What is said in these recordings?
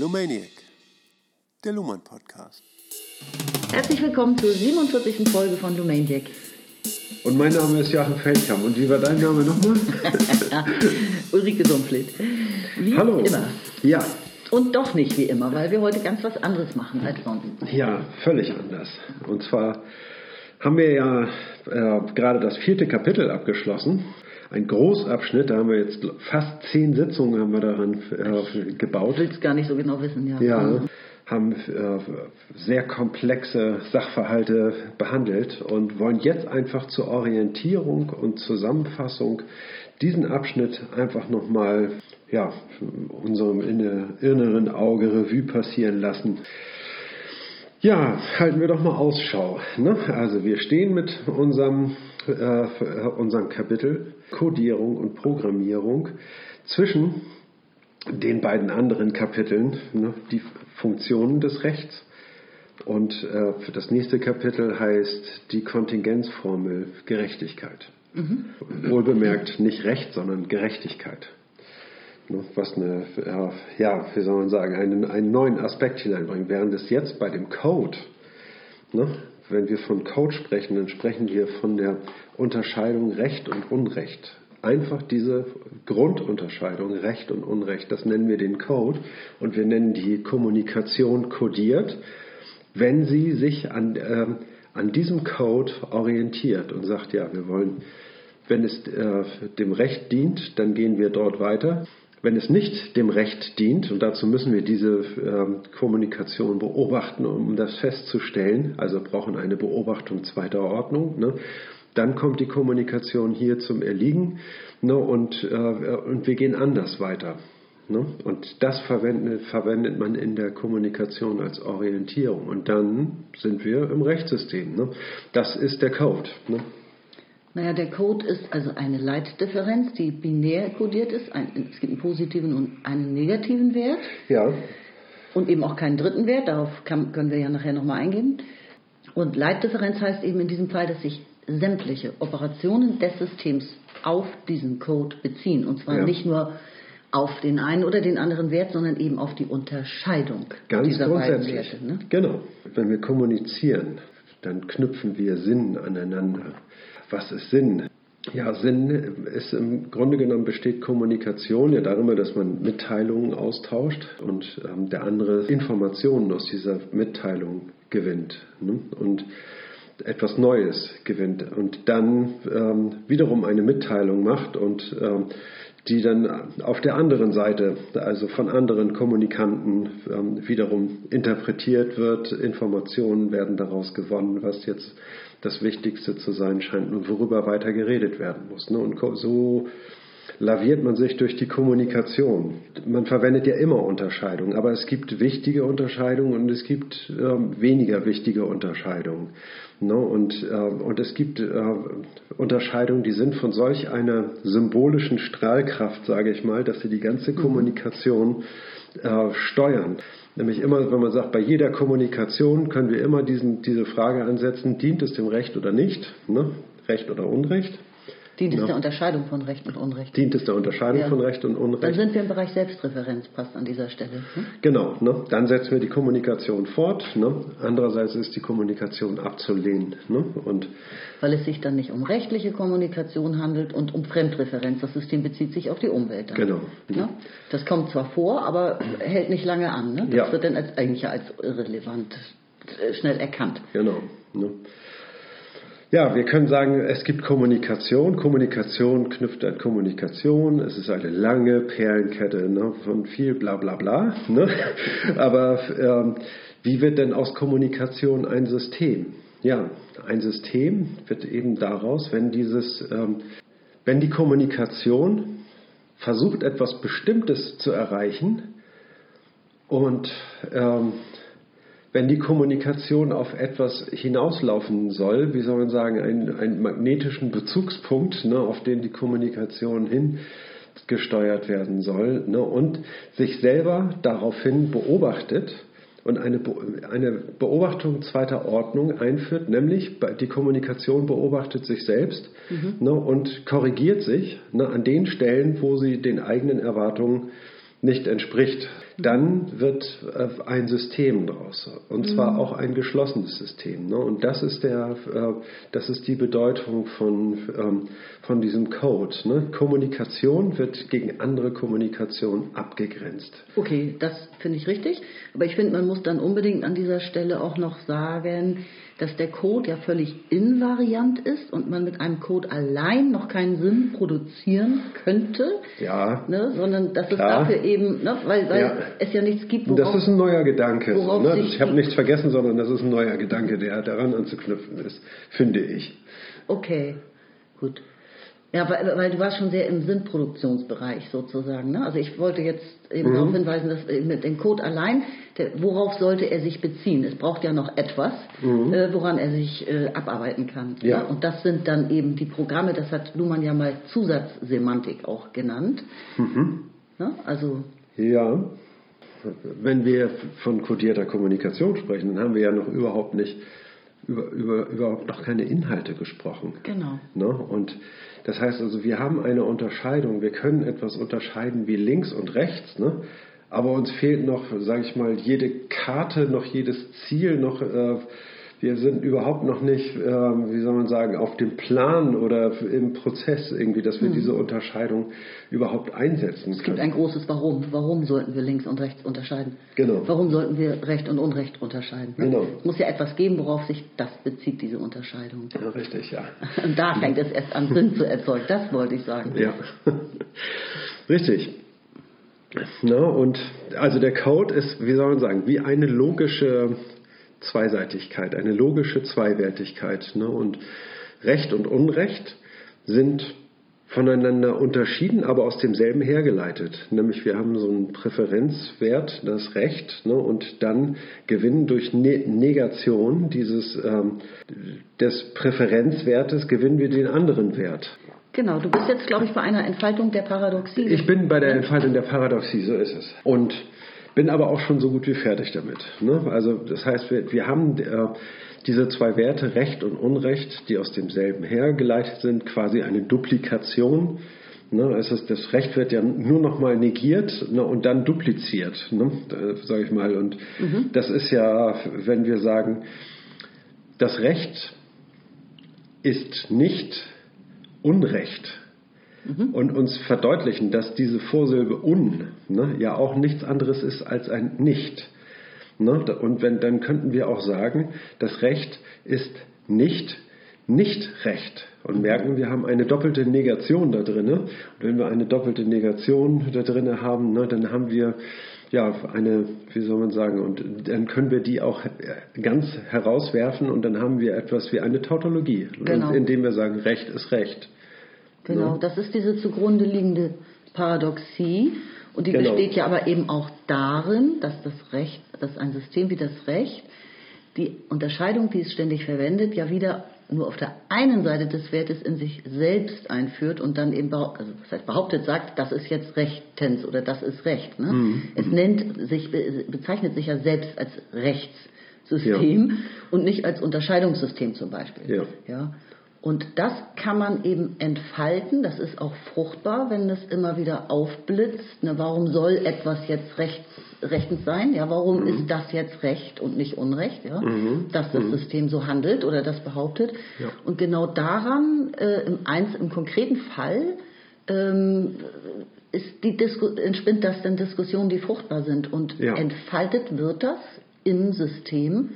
Lumaniac, der Luhmann Podcast. Herzlich willkommen zur 47. Folge von Lumaniac. Und mein Name ist Joachim Feldkamp. Und wie war dein Name nochmal? Ulrike Sumpflied. Wie Hallo. immer. Ja, Und doch nicht wie immer, weil wir heute ganz was anderes machen als sonst. ja, völlig anders. Und zwar haben wir ja äh, gerade das vierte Kapitel abgeschlossen. Ein Großabschnitt, da haben wir jetzt fast zehn Sitzungen haben wir daran äh, gebaut. Ich will es gar nicht so genau wissen, ja. Ja, haben äh, sehr komplexe Sachverhalte behandelt und wollen jetzt einfach zur Orientierung und Zusammenfassung diesen Abschnitt einfach nochmal ja, unserem inne- inneren Auge Revue passieren lassen. Ja, halten wir doch mal Ausschau. Ne? Also wir stehen mit unserem, äh, unserem Kapitel Codierung und Programmierung zwischen den beiden anderen Kapiteln, ne, die Funktionen des Rechts. Und äh, für das nächste Kapitel heißt die Kontingenzformel Gerechtigkeit. Wohlbemerkt nicht Recht, sondern Gerechtigkeit. Ne, Was eine, ja, wie soll man sagen, einen, einen neuen Aspekt hineinbringt. Während es jetzt bei dem Code, ne, wenn wir von Code sprechen, dann sprechen wir von der Unterscheidung Recht und Unrecht. Einfach diese Grundunterscheidung Recht und Unrecht, das nennen wir den Code und wir nennen die Kommunikation kodiert, wenn sie sich an, ähm, an diesem Code orientiert und sagt, ja, wir wollen, wenn es äh, dem Recht dient, dann gehen wir dort weiter. Wenn es nicht dem Recht dient, und dazu müssen wir diese ähm, Kommunikation beobachten, um das festzustellen, also brauchen eine Beobachtung zweiter Ordnung, ne? dann kommt die Kommunikation hier zum Erliegen ne? und, äh, und wir gehen anders weiter. Ne? Und das verwendet, verwendet man in der Kommunikation als Orientierung. Und dann sind wir im Rechtssystem. Ne? Das ist der Code. Ne? Naja, der Code ist also eine Leitdifferenz, die binär kodiert ist. Ein, es gibt einen positiven und einen negativen Wert Ja, und eben auch keinen dritten Wert. Darauf kann, können wir ja nachher nochmal eingehen. Und Leitdifferenz heißt eben in diesem Fall, dass sich sämtliche Operationen des Systems auf diesen Code beziehen. Und zwar Ja. nicht nur auf den einen oder den anderen Wert, sondern eben auf die Unterscheidung ganz dieser beiden grundsätzlich. Werte. Ne? Genau. Wenn wir kommunizieren, dann knüpfen wir Sinn aneinander. Was ist Sinn? Ja, Sinn ist im Grunde genommen besteht Kommunikation ja darüber, dass man Mitteilungen austauscht und ähm, der andere Informationen aus dieser Mitteilung gewinnt ne? und etwas Neues gewinnt und dann ähm, wiederum eine Mitteilung macht und ähm, die dann auf der anderen Seite, also von anderen Kommunikanten ähm, wiederum interpretiert wird. Informationen werden daraus gewonnen, was jetzt das Wichtigste zu sein scheint und worüber weiter geredet werden muss. Ne? Und so laviert man sich durch die Kommunikation. Man verwendet ja immer Unterscheidungen, aber es gibt wichtige Unterscheidungen und es gibt ähm, weniger wichtige Unterscheidungen. Ne? Und, äh, und es gibt äh, Unterscheidungen, die sind von solch einer symbolischen Strahlkraft, sage ich mal, dass sie die ganze Kommunikation äh, steuern. Nämlich immer, wenn man sagt, bei jeder Kommunikation können wir immer diesen, diese Frage ansetzen, dient es dem Recht oder nicht? Ne? Recht oder Unrecht? Dient es der Unterscheidung von Recht und Unrecht. Dient es der Unterscheidung Ja. von Recht und Dann Unrecht? sind wir im Bereich Selbstreferenz, passt an dieser Stelle. Hm? Genau, ne? dann setzen wir die Kommunikation fort. Ne? Andererseits ist die Kommunikation abzulehnen. Ne? Und Weil es sich dann nicht um rechtliche Kommunikation handelt und um Fremdreferenz. Das System bezieht sich auf die Umwelt. Dann. Genau. Ne? Das kommt zwar vor, aber hält nicht lange an. Ne? Das Ja. wird dann als, eigentlich als irrelevant äh, schnell erkannt. Genau. Ne? Ja, wir können sagen, es gibt Kommunikation. Kommunikation knüpft an Kommunikation. Es ist eine lange Perlenkette ne, von viel bla bla bla. Ne? Aber ähm, wie wird denn aus Kommunikation ein System? Ja, ein System wird eben daraus, wenn dieses, ähm, wenn die Kommunikation versucht, etwas Bestimmtes zu erreichen und ähm, wenn die Kommunikation auf etwas hinauslaufen soll, wie soll man sagen, einen, einen magnetischen Bezugspunkt, ne, auf den die Kommunikation hin gesteuert werden soll ne, und sich selber daraufhin beobachtet und eine, Be eine Beobachtung zweiter Ordnung einführt, nämlich die Kommunikation beobachtet sich selbst ne, und korrigiert sich ne, an den Stellen, wo sie den eigenen Erwartungen nicht entspricht. Dann wird äh, ein System draus. Und zwar auch ein geschlossenes System. Ne? Und das ist, der, äh, das ist die Bedeutung von, ähm, von diesem Code. Ne? Kommunikation wird gegen andere Kommunikation abgegrenzt. Okay, das finde ich richtig. Aber ich finde, man muss dann unbedingt an dieser Stelle auch noch sagen, dass der Code ja völlig invariant ist und man mit einem Code allein noch keinen Sinn produzieren könnte. Ja. Ne, sondern dass Klar. es dafür eben, ne, weil, weil Ja. es ja nichts gibt, Das ist ein neuer Gedanke. So, worauf ne? Ich habe nichts vergessen, sondern das ist ein neuer Gedanke, der daran anzuknüpfen ist, finde ich. Okay, gut. Ja, weil, weil du warst schon sehr im Sinnproduktionsbereich sozusagen. Ne? Also ich wollte jetzt eben Mhm. darauf hinweisen, dass äh, mit dem Code allein, der, worauf sollte er sich beziehen? Es braucht ja noch etwas, äh, woran er sich äh, abarbeiten kann. Mhm. Ja. Ne? Und das sind dann eben die Programme, das hat Luhmann ja mal Zusatzsemantik auch genannt. Mhm. Ne? Also Ja, wenn wir von kodierter Kommunikation sprechen, dann haben wir ja noch überhaupt nicht über, über überhaupt noch keine Inhalte gesprochen. Genau. Ne? Und das heißt also, wir haben eine Unterscheidung. Wir können etwas unterscheiden wie links und rechts, ne? aber uns fehlt noch, sage ich mal, jede Karte, noch jedes Ziel, noch äh, wir sind überhaupt noch nicht, äh, wie soll man sagen, auf dem Plan oder im Prozess irgendwie, dass wir diese Unterscheidung überhaupt einsetzen Mhm. es gibt können. ein großes Warum. Warum sollten wir links und rechts unterscheiden? Genau. Warum sollten wir Recht und Unrecht unterscheiden? ne? Genau. Es muss ja etwas geben, worauf sich das bezieht, diese Unterscheidung. Ja, richtig, ja. Und da fängt es erst an, Sinn zu erzeugen. Das wollte ich sagen. Ja, richtig. Na, und also der Code ist, wie soll man sagen, wie eine logische Zweiseitigkeit, eine logische Zweiwertigkeit. Ne? Und Recht und Unrecht sind voneinander unterschieden, aber aus demselben hergeleitet. Nämlich wir haben so einen Präferenzwert, das Recht, ne, und dann gewinnen durch ne Negation dieses, ähm, des Präferenzwertes gewinnen wir den anderen Wert. Genau, du bist jetzt, glaube ich, bei einer Entfaltung der Paradoxie. Ich bin bei der Entfaltung der Paradoxie, so ist es. Und bin aber auch schon so gut wie fertig damit. Ne? Also das heißt, wir, wir haben äh, diese zwei Werte, Recht und Unrecht, die aus demselben hergeleitet sind, quasi eine Duplikation. Ne? Es ist, das Recht wird ja nur nochmal negiert ne? und dann dupliziert, ne? sage ich mal. Und das ist ja, wenn wir sagen, das Recht ist nicht Unrecht und uns verdeutlichen, dass diese Vorsilbe un ne, ja auch nichts anderes ist als ein Nicht. Ne? Und wenn, dann könnten wir auch sagen, das Recht ist nicht nicht Recht. Und merken, wir haben eine doppelte Negation da drin. Und wenn wir eine doppelte Negation da drin haben, ne, dann haben wir ja eine, wie soll man sagen, und dann können wir die auch ganz herauswerfen und dann haben wir etwas wie eine Tautologie, Genau. indem wir sagen, Recht ist Recht. Genau, das ist diese zugrunde liegende Paradoxie. Und die Genau. besteht ja aber eben auch darin, dass das Recht, dass ein System wie das Recht die Unterscheidung, die es ständig verwendet, ja wieder nur auf der einen Seite des Wertes in sich selbst einführt und dann eben behaupt, also das heißt behauptet sagt, das ist jetzt rechtens oder das ist Recht. Ne? Mhm. Es nennt sich, be- bezeichnet sich ja selbst als Rechtssystem und nicht als Unterscheidungssystem zum Beispiel. Ja. Ja? Und das kann man eben entfalten, das ist auch fruchtbar, wenn es immer wieder aufblitzt. Ne, warum soll etwas jetzt rechts, rechtens sein? Ja, warum ist das jetzt Recht und nicht Unrecht? Ja? Dass das System so handelt oder das behauptet. Ja. Und genau daran, äh, im, eins, im konkreten Fall, ähm, ist die Disku entspinnt das dann Diskussionen, die fruchtbar sind. Und Ja. entfaltet wird das im System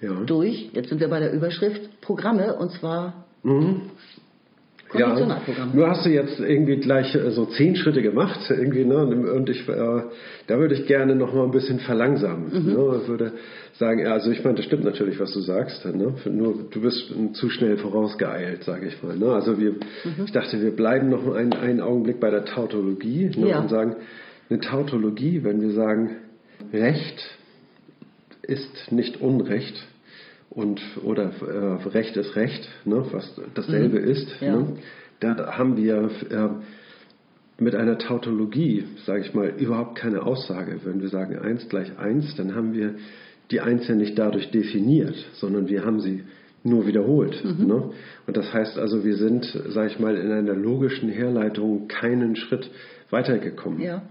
Ja. durch, jetzt sind wir bei der Überschrift, Programme, und zwar Ja, Konditionalprogramme. nur hast du jetzt irgendwie gleich äh, so zehn Schritte gemacht, irgendwie, ne? Und ich, äh, da würde ich gerne noch mal ein bisschen verlangsamen. Mhm. Ne? Ich würde sagen, ja, also ich meine, das stimmt natürlich, was du sagst, ne? Nur du bist zu schnell vorausgeeilt, sage ich mal. Ne? Also wir, Mhm. ich dachte, wir bleiben noch einen, einen Augenblick bei der Tautologie ne? Ja. und sagen, eine Tautologie, wenn wir sagen, Recht ist nicht Unrecht und oder äh, Recht ist Recht, ne, was dasselbe ist. Mhm. Ja. Ne, da haben wir äh, mit einer Tautologie, sage ich mal, überhaupt keine Aussage. Wenn wir sagen 1 gleich 1, dann haben wir die 1 ja nicht dadurch definiert, sondern wir haben sie nur wiederholt. Mhm. Ne? Und das heißt also, wir sind, sage ich mal, in einer logischen Herleitung keinen Schritt weitergekommen. Ja.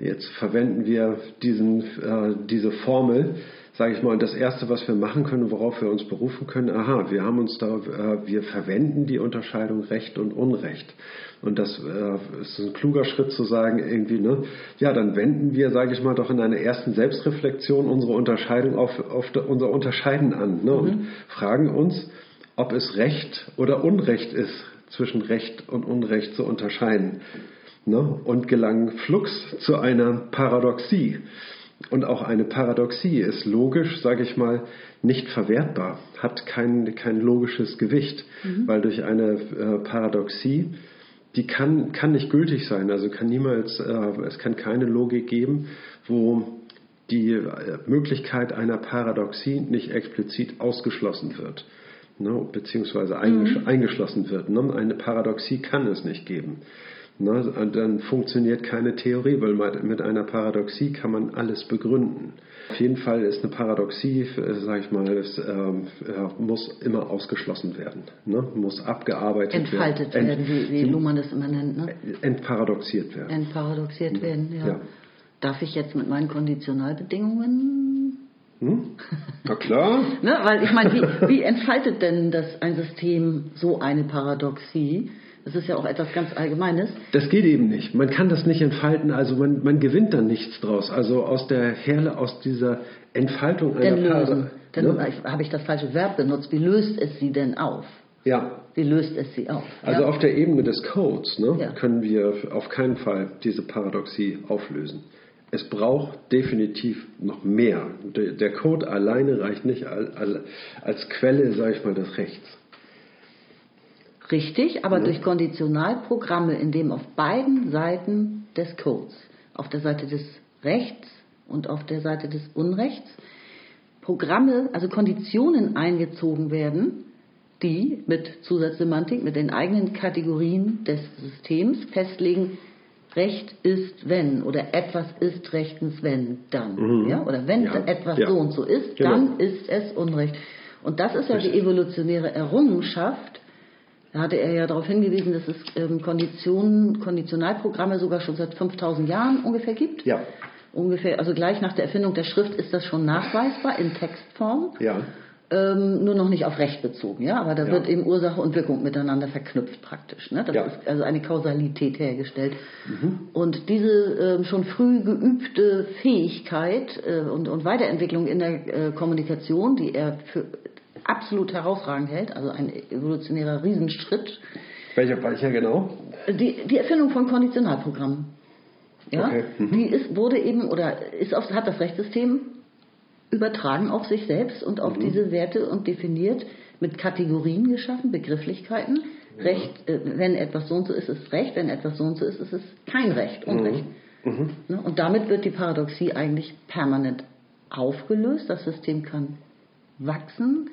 Jetzt verwenden wir diesen, äh, diese Formel, sage ich mal, und das Erste, was wir machen können, worauf wir uns berufen können, aha, wir haben uns da, äh, wir verwenden die Unterscheidung Recht und Unrecht. Und das äh, ist ein kluger Schritt zu sagen, irgendwie, ne, ja, dann wenden wir, sage ich mal, doch in einer ersten Selbstreflexion unsere Unterscheidung auf, auf unser Unterscheiden an ne, mhm. und fragen uns, ob es Recht oder Unrecht ist, zwischen Recht und Unrecht zu unterscheiden. Ne, und gelangen flugs zu einer Paradoxie. Und auch eine Paradoxie ist logisch, sage ich mal, nicht verwertbar, hat kein, kein logisches Gewicht, mhm. weil durch eine äh, Paradoxie, die kann, kann nicht gültig sein, also kann niemals, äh, es kann keine Logik geben, wo die äh, Möglichkeit einer Paradoxie nicht explizit ausgeschlossen wird, ne, beziehungsweise mhm. eingeschlossen wird. Ne? Eine Paradoxie kann es nicht geben. Ne, dann funktioniert keine Theorie, weil mit einer Paradoxie kann man alles begründen. Auf jeden Fall ist eine Paradoxie, äh, sage ich mal, es, ähm, muss immer ausgeschlossen werden, ne? muss abgearbeitet Entfaltet werden. Entfaltet werden, wie, wie Luhmann das immer nennt. Ne? Entparadoxiert werden. Entparadoxiert werden, ja. ja. Darf ich jetzt mit meinen Konditionalbedingungen hm? Na klar. ne, weil ich meine, wie, wie entfaltet denn das ein System so eine Paradoxie? Das ist ja auch etwas ganz Allgemeines. Das geht eben nicht. Man kann das nicht entfalten, also man, man gewinnt dann nichts draus. Also aus der Herle, aus dieser Entfaltung einer denn lösen. Dann ne? habe ich das falsche Verb benutzt. Wie löst es sie denn auf? Ja. Wie löst es sie auf? Also ja. auf der Ebene des Codes ne, ja. können wir auf keinen Fall diese Paradoxie auflösen. Es braucht definitiv noch mehr. Der Code alleine reicht nicht als Quelle, sage ich mal, des Rechts. Richtig, aber ja. durch Konditionalprogramme, in dem auf beiden Seiten des Codes, auf der Seite des Rechts und auf der Seite des Unrechts, Programme, also Konditionen eingezogen werden, die mit Zusatzsemantik, mit den eigenen Kategorien des Systems festlegen, Recht ist wenn oder etwas ist rechtens wenn dann. Mhm. Ja? Oder wenn ja. etwas ja. so und so ist, genau. dann ist es Unrecht. Und das ist ja Richtig. die evolutionäre Errungenschaft, da hatte er ja darauf hingewiesen, dass es ähm, Konditionen, Konditionalprogramme sogar schon seit 5000 Jahren ungefähr gibt. Ja. Ungefähr, also gleich nach der Erfindung der Schrift ist das schon nachweisbar in Textform. Ja. Ähm, nur noch nicht auf Recht bezogen, ja, aber da ja. wird eben Ursache und Wirkung miteinander verknüpft praktisch. Ne? Das ja. ist also eine Kausalität hergestellt. Mhm. Und diese äh, schon früh geübte Fähigkeit äh, und, und Weiterentwicklung in der äh, Kommunikation, die er für absolut herausragend hält, also ein evolutionärer Riesenschritt. Welcher, welcher genau? Die, die Erfindung von Konditionalprogrammen. Ja, okay. mhm. Die ist, wurde eben oder ist auf, hat das Rechtssystem übertragen auf sich selbst und auf mhm. diese Werte und definiert mit Kategorien geschaffen, Begrifflichkeiten. Ja. Recht, äh, wenn etwas so und so ist, ist Recht, wenn etwas so und so ist, ist es kein Recht, Unrecht. Mhm. mhm. Ne? Und damit wird die Paradoxie eigentlich permanent aufgelöst. Das System kann wachsen,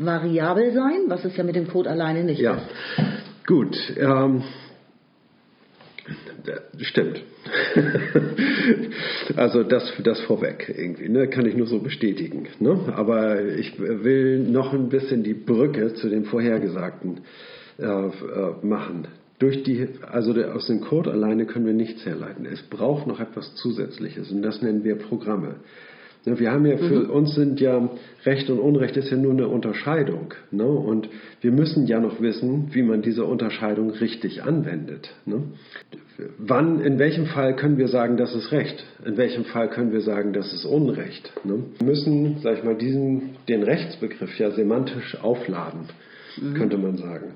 variabel sein, was es ja mit dem Code alleine nicht ja. ist. Gut, ähm, stimmt. also das, das vorweg irgendwie, ne? kann ich nur so bestätigen. Ne? Aber ich will noch ein bisschen die Brücke zu dem Vorhergesagten äh, äh, machen. Durch die, also aus dem Code alleine können wir nichts herleiten. Es braucht noch etwas Zusätzliches und das nennen wir Programme. Wir haben ja für mhm. uns sind ja Recht und Unrecht ist ja nur eine Unterscheidung. Ne? Und wir müssen ja noch wissen, wie man diese Unterscheidung richtig anwendet. Ne? Wann, in welchem Fall können wir sagen, das ist Recht? In welchem Fall können wir sagen, das ist Unrecht? Ne? Wir müssen, sag ich mal, diesen, den Rechtsbegriff ja semantisch aufladen, mhm. könnte man sagen.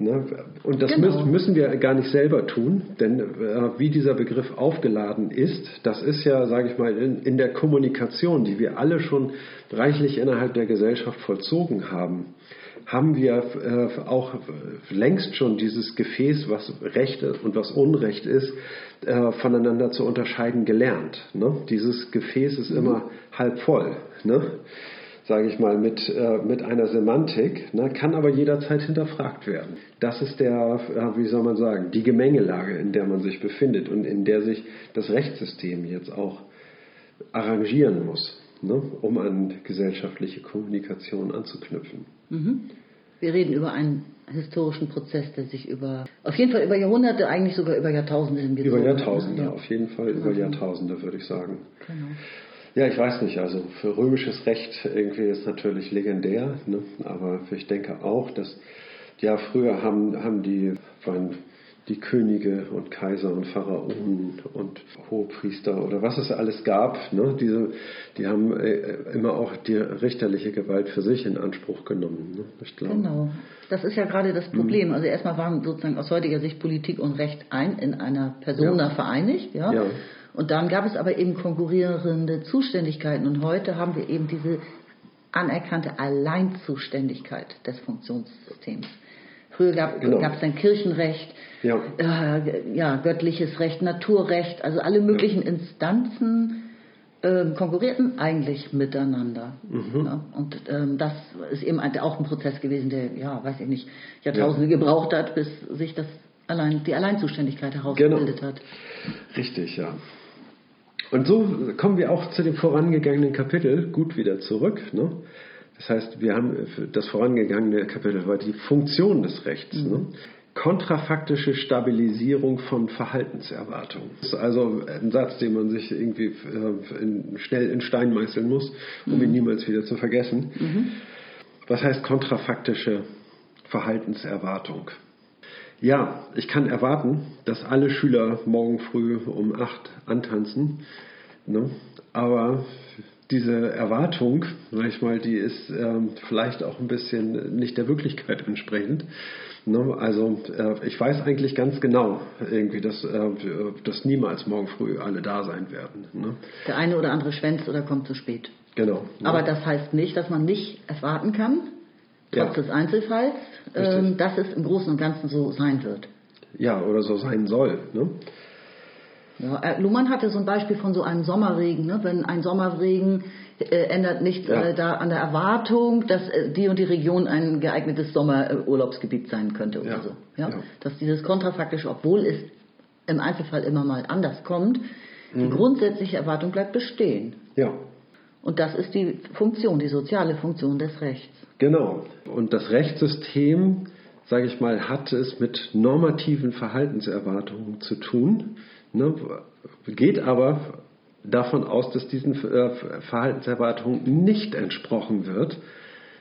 Ne? Und das genau. müssen wir gar nicht selber tun, denn äh, wie dieser Begriff aufgeladen ist, das ist ja, sage ich mal, in, in, der Kommunikation, die wir alle schon reichlich innerhalb der Gesellschaft vollzogen haben, haben wir äh, auch längst schon dieses Gefäß, was Recht und was Unrecht ist, äh, voneinander zu unterscheiden gelernt. Ne? Dieses Gefäß ist mhm. immer halb voll. Ne? Sage ich mal, mit, äh, mit einer Semantik, ne, kann aber jederzeit hinterfragt werden. Das ist der, äh, wie soll man sagen, die Gemengelage, in der man sich befindet und in der sich das Rechtssystem jetzt auch arrangieren muss, ne, um an gesellschaftliche Kommunikation anzuknüpfen. Mhm. Wir reden über einen historischen Prozess, der sich über, auf jeden Fall über Jahrhunderte, eigentlich sogar über Jahrtausende hingezogen Über hat? Jahrtausende, Ja. auf jeden Fall über Jahrtausende, würde ich sagen. Genau. Ja, ich weiß nicht, also für römisches Recht irgendwie ist natürlich legendär, ne? aber ich denke auch, dass ja früher haben, haben die, waren die Könige und Kaiser und Pharaonen und Hohepriester oder was es alles gab, ne? Diese, die haben äh, immer auch die richterliche Gewalt für sich in Anspruch genommen. Ne? Ich glaube. Genau. Das ist ja gerade das Mhm. Problem. Also erstmal waren sozusagen aus heutiger Sicht Politik und Recht ein in einer Persona Ja. vereinigt, ja. Ja. Und dann gab es aber eben konkurrierende Zuständigkeiten und heute haben wir eben diese anerkannte Alleinzuständigkeit des Funktionssystems. Früher gab Genau. es dann Kirchenrecht, Ja. äh, ja, göttliches Recht, Naturrecht, also alle möglichen Instanzen ähm, konkurrierten eigentlich miteinander. Mhm. Ja, und ähm, das ist eben auch ein Prozess gewesen, der, ja, weiß ich nicht, Jahrtausende gebraucht hat, bis sich das allein, die Alleinzuständigkeit herausgebildet Genau. hat. Richtig, ja. Und so kommen wir auch zu dem vorangegangenen Kapitel gut wieder zurück. Ne? Das heißt, wir haben das vorangegangene Kapitel war die Funktion des Rechts. Ne? Kontrafaktische Stabilisierung von Verhaltenserwartungen. Das ist also ein Satz, den man sich irgendwie äh, in, schnell in Stein meißeln muss, um ihn niemals wieder zu vergessen. Was heißt kontrafaktische Verhaltenserwartung? Ja, ich kann erwarten, dass alle Schüler morgen früh um 8 antanzen. Ne? Aber diese Erwartung, sag ich mal, die ist ähm, vielleicht auch ein bisschen nicht der Wirklichkeit entsprechend. Ne? Also äh, ich weiß eigentlich ganz genau irgendwie, dass, äh, dass niemals morgen früh alle da sein werden. Ne? Der eine oder andere schwänzt oder kommt zu spät. Genau. ne? Aber das heißt nicht, dass man nicht erwarten kann, trotz Ja. des Einzelfalls, ähm, dass es im Großen und Ganzen so sein wird. ja, oder so sein soll. Ne? Ja, äh, Luhmann hatte so ein Beispiel von so einem Sommerregen. Ne? Wenn ein Sommerregen äh, ändert nichts Ja. äh, da an der Erwartung, dass äh, die und die Region ein geeignetes Sommerurlaubsgebiet sein könnte oder Ja. so. Ja. Dass dieses kontrafaktische, obwohl es im Einzelfall immer mal anders kommt, Mhm. die grundsätzliche Erwartung bleibt bestehen. Ja, Und das ist die Funktion, die soziale Funktion des Rechts. Genau. Und das Rechtssystem, sage ich mal, hat es mit normativen Verhaltenserwartungen zu tun, ne, geht aber davon aus, dass diesen äh, Verhaltenserwartungen nicht entsprochen wird.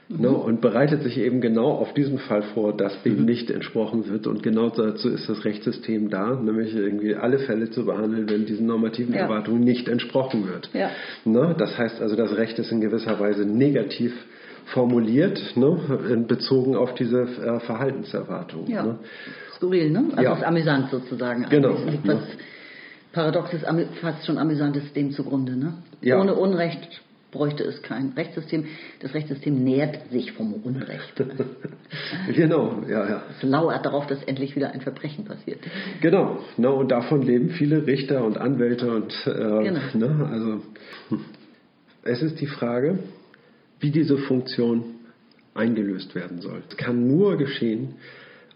Ne, und bereitet sich eben genau auf diesen Fall vor, dass dem nicht entsprochen wird. Und genau dazu ist das Rechtssystem da, nämlich irgendwie alle Fälle zu behandeln, wenn diesen normativen Ja. Erwartungen nicht entsprochen wird. Ja. Ne? Das heißt also, das Recht ist in gewisser Weise negativ formuliert, ne? in- bezogen auf diese äh, Verhaltenserwartung. Ja. Ne? Skurril, ne? Also Ja. ist amüsant sozusagen. Genau, Eigentlich liegt ne? was Paradoxes, amü- fast schon Amüsantes dem zugrunde. Ne? Ja. Ohne Unrecht bräuchte es kein Rechtssystem. Das Rechtssystem nährt sich vom Unrecht. Genau, ja, ja. Es lauert darauf, dass endlich wieder ein Verbrechen passiert. Genau, ne, und davon leben viele Richter und Anwälte und äh, Genau. ne, also hm. es ist die Frage, wie diese Funktion eingelöst werden soll. Es kann nur geschehen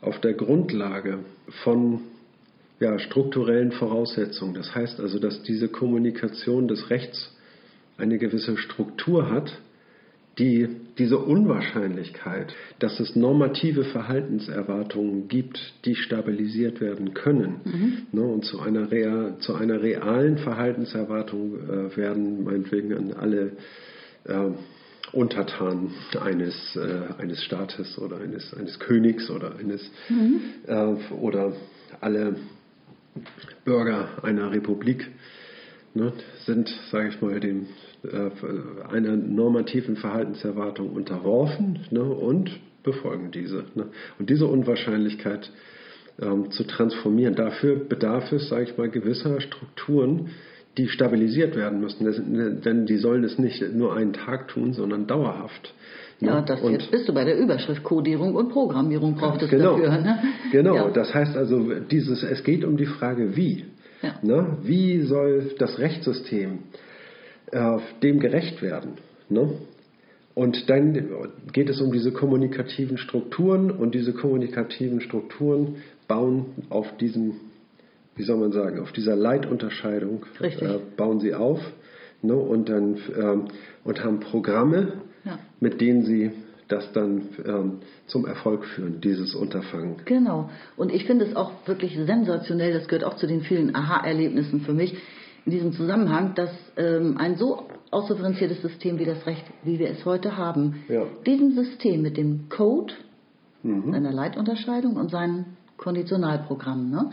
auf der Grundlage von ja, strukturellen Voraussetzungen. Das heißt also, dass diese Kommunikation des Rechts eine gewisse Struktur hat, die diese Unwahrscheinlichkeit, dass es normative Verhaltenserwartungen gibt, die stabilisiert werden können. Ne, und zu einer, rea, zu einer realen Verhaltenserwartung äh, werden, meinetwegen an alle äh, Untertanen eines, äh, eines Staates oder eines, eines Königs oder eines äh, oder alle Bürger einer Republik ne, sind, sage ich mal, dem, äh, einer normativen Verhaltenserwartung unterworfen ne, und befolgen diese. Ne. Und diese Unwahrscheinlichkeit ähm, zu transformieren, dafür bedarf es, sage ich mal, gewisser Strukturen, die stabilisiert werden müssen. Das, denn die sollen es nicht nur einen Tag tun, sondern dauerhaft. ne. Ja, das Und- jetzt bist du bei der Überschrift Codierung und Programmierung braucht es genau. dafür. Ne? Genau, Ja. das heißt also, dieses, es geht um die Frage, wie. Ja. Ne? Wie soll das Rechtssystem äh, dem gerecht werden? Ne? Und dann geht es um diese kommunikativen Strukturen und diese kommunikativen Strukturen bauen auf diesem, wie soll man sagen, auf dieser Leitunterscheidung, äh, bauen sie auf ne? und, dann, ähm, und haben Programme, Ja. mit denen sie das dann ähm, zum Erfolg führen, dieses Unterfangen. Genau. Und ich finde es auch wirklich sensationell, das gehört auch zu den vielen Aha-Erlebnissen für mich in diesem Zusammenhang, dass ähm, ein so ausdifferenziertes System wie das Recht, wie wir es heute haben, Ja. diesem System mit dem Code, seiner Leitunterscheidung und seinen Konditionalprogrammen, ne?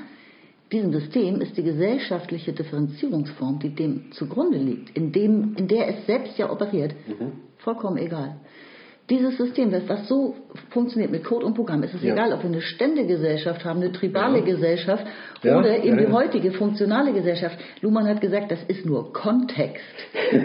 diesem System ist die gesellschaftliche Differenzierungsform, die dem zugrunde liegt, in, dem, in der es selbst ja operiert, vollkommen egal. Dieses System, dass das so funktioniert mit Code und Programm, ist es Ja. egal, ob wir eine Ständegesellschaft haben, eine tribale Ja. Gesellschaft Ja, oder eben die heutige funktionale Gesellschaft. Luhmann hat gesagt, das ist nur Kontext.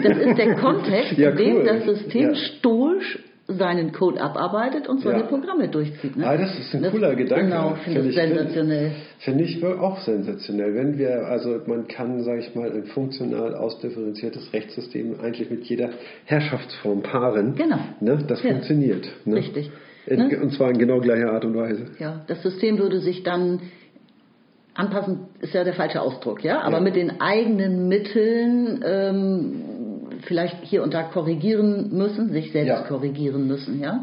Das ist der Kontext, in dem cool. das System stoisch seinen Code abarbeitet und seine Ja. Programme durchzieht. Ne? Ah, das ist ein cooler Gedanke. Genau, finde ich sensationell. Finde ich wir- auch sensationell. Wenn wir, also man kann, sage ich mal, ein funktional ausdifferenziertes Rechtssystem eigentlich mit jeder Herrschaftsform paaren. Genau. Ne? Das Ja. funktioniert. Ne? Richtig. In, Ne? Und zwar in genau gleicher Art und Weise. Ja, das System würde sich dann anpassen, ist ja der falsche Ausdruck, ja, aber Ja. mit den eigenen Mitteln ähm, vielleicht hier und da korrigieren müssen, sich selbst Ja. Mhm. korrigieren müssen, ja,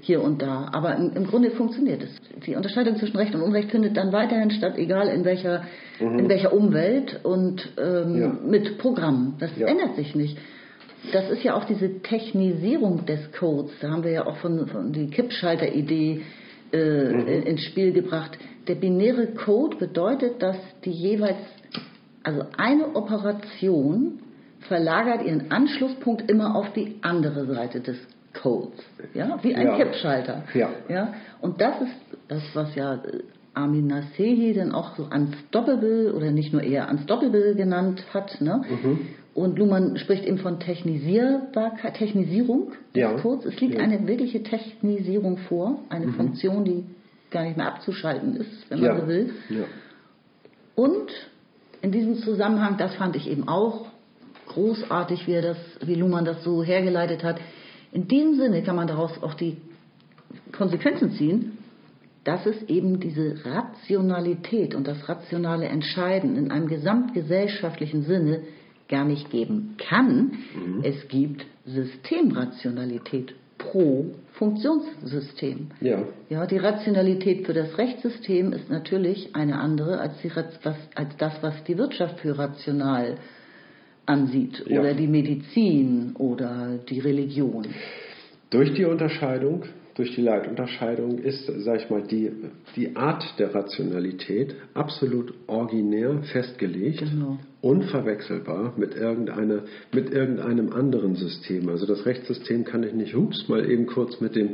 hier und da. Aber im, im Grunde funktioniert es. Die Unterscheidung zwischen Recht und Unrecht findet dann weiterhin statt, egal in welcher, in welcher Umwelt und ähm, Mhm. Ja. mit Programmen. Das Ja. ändert sich nicht. Das ist ja auch diese Technisierung des Codes. Da haben wir ja auch von, von die Kippschalter-Idee äh, Mhm. in- ins Spiel gebracht. Der binäre Code bedeutet, dass die jeweils, also eine Operation verlagert ihren Anschlusspunkt immer auf die andere Seite des Codes. Ja, wie ein Ja. Kippschalter. Ja. Ja, und das ist das, was ja äh, Armin Nasehi dann auch so unstoppable oder nicht nur eher unstoppable genannt hat. Ne? Mhm. Und Luhmann spricht eben von Technisierbarkeit, Technisierung Ja. Codes. Es liegt Ja. eine wirkliche Technisierung vor, eine Funktion, die gar nicht mehr abzuschalten ist, wenn man ja. so will. Ja. Und in diesem Zusammenhang, das fand ich eben auch großartig, wie, er das, wie Luhmann das so hergeleitet hat. In diesem Sinne kann man daraus auch die Konsequenzen ziehen, dass es eben diese Rationalität und das rationale Entscheiden in einem gesamtgesellschaftlichen Sinne gar nicht geben kann. Es gibt Systemrationalität pro Funktionssystem. Ja. Ja, die Rationalität für das Rechtssystem ist natürlich eine andere als, die, als das, was die Wirtschaft für rational ansieht. Ja. Oder die Medizin oder die Religion. Durch die Unterscheidung, durch die Leitunterscheidung ist, sag ich mal, die, die Art der Rationalität absolut originär festgelegt, Genau. unverwechselbar mit, irgendeiner, mit irgendeinem anderen System. Also das Rechtssystem kann ich nicht, hups, mal eben kurz mit dem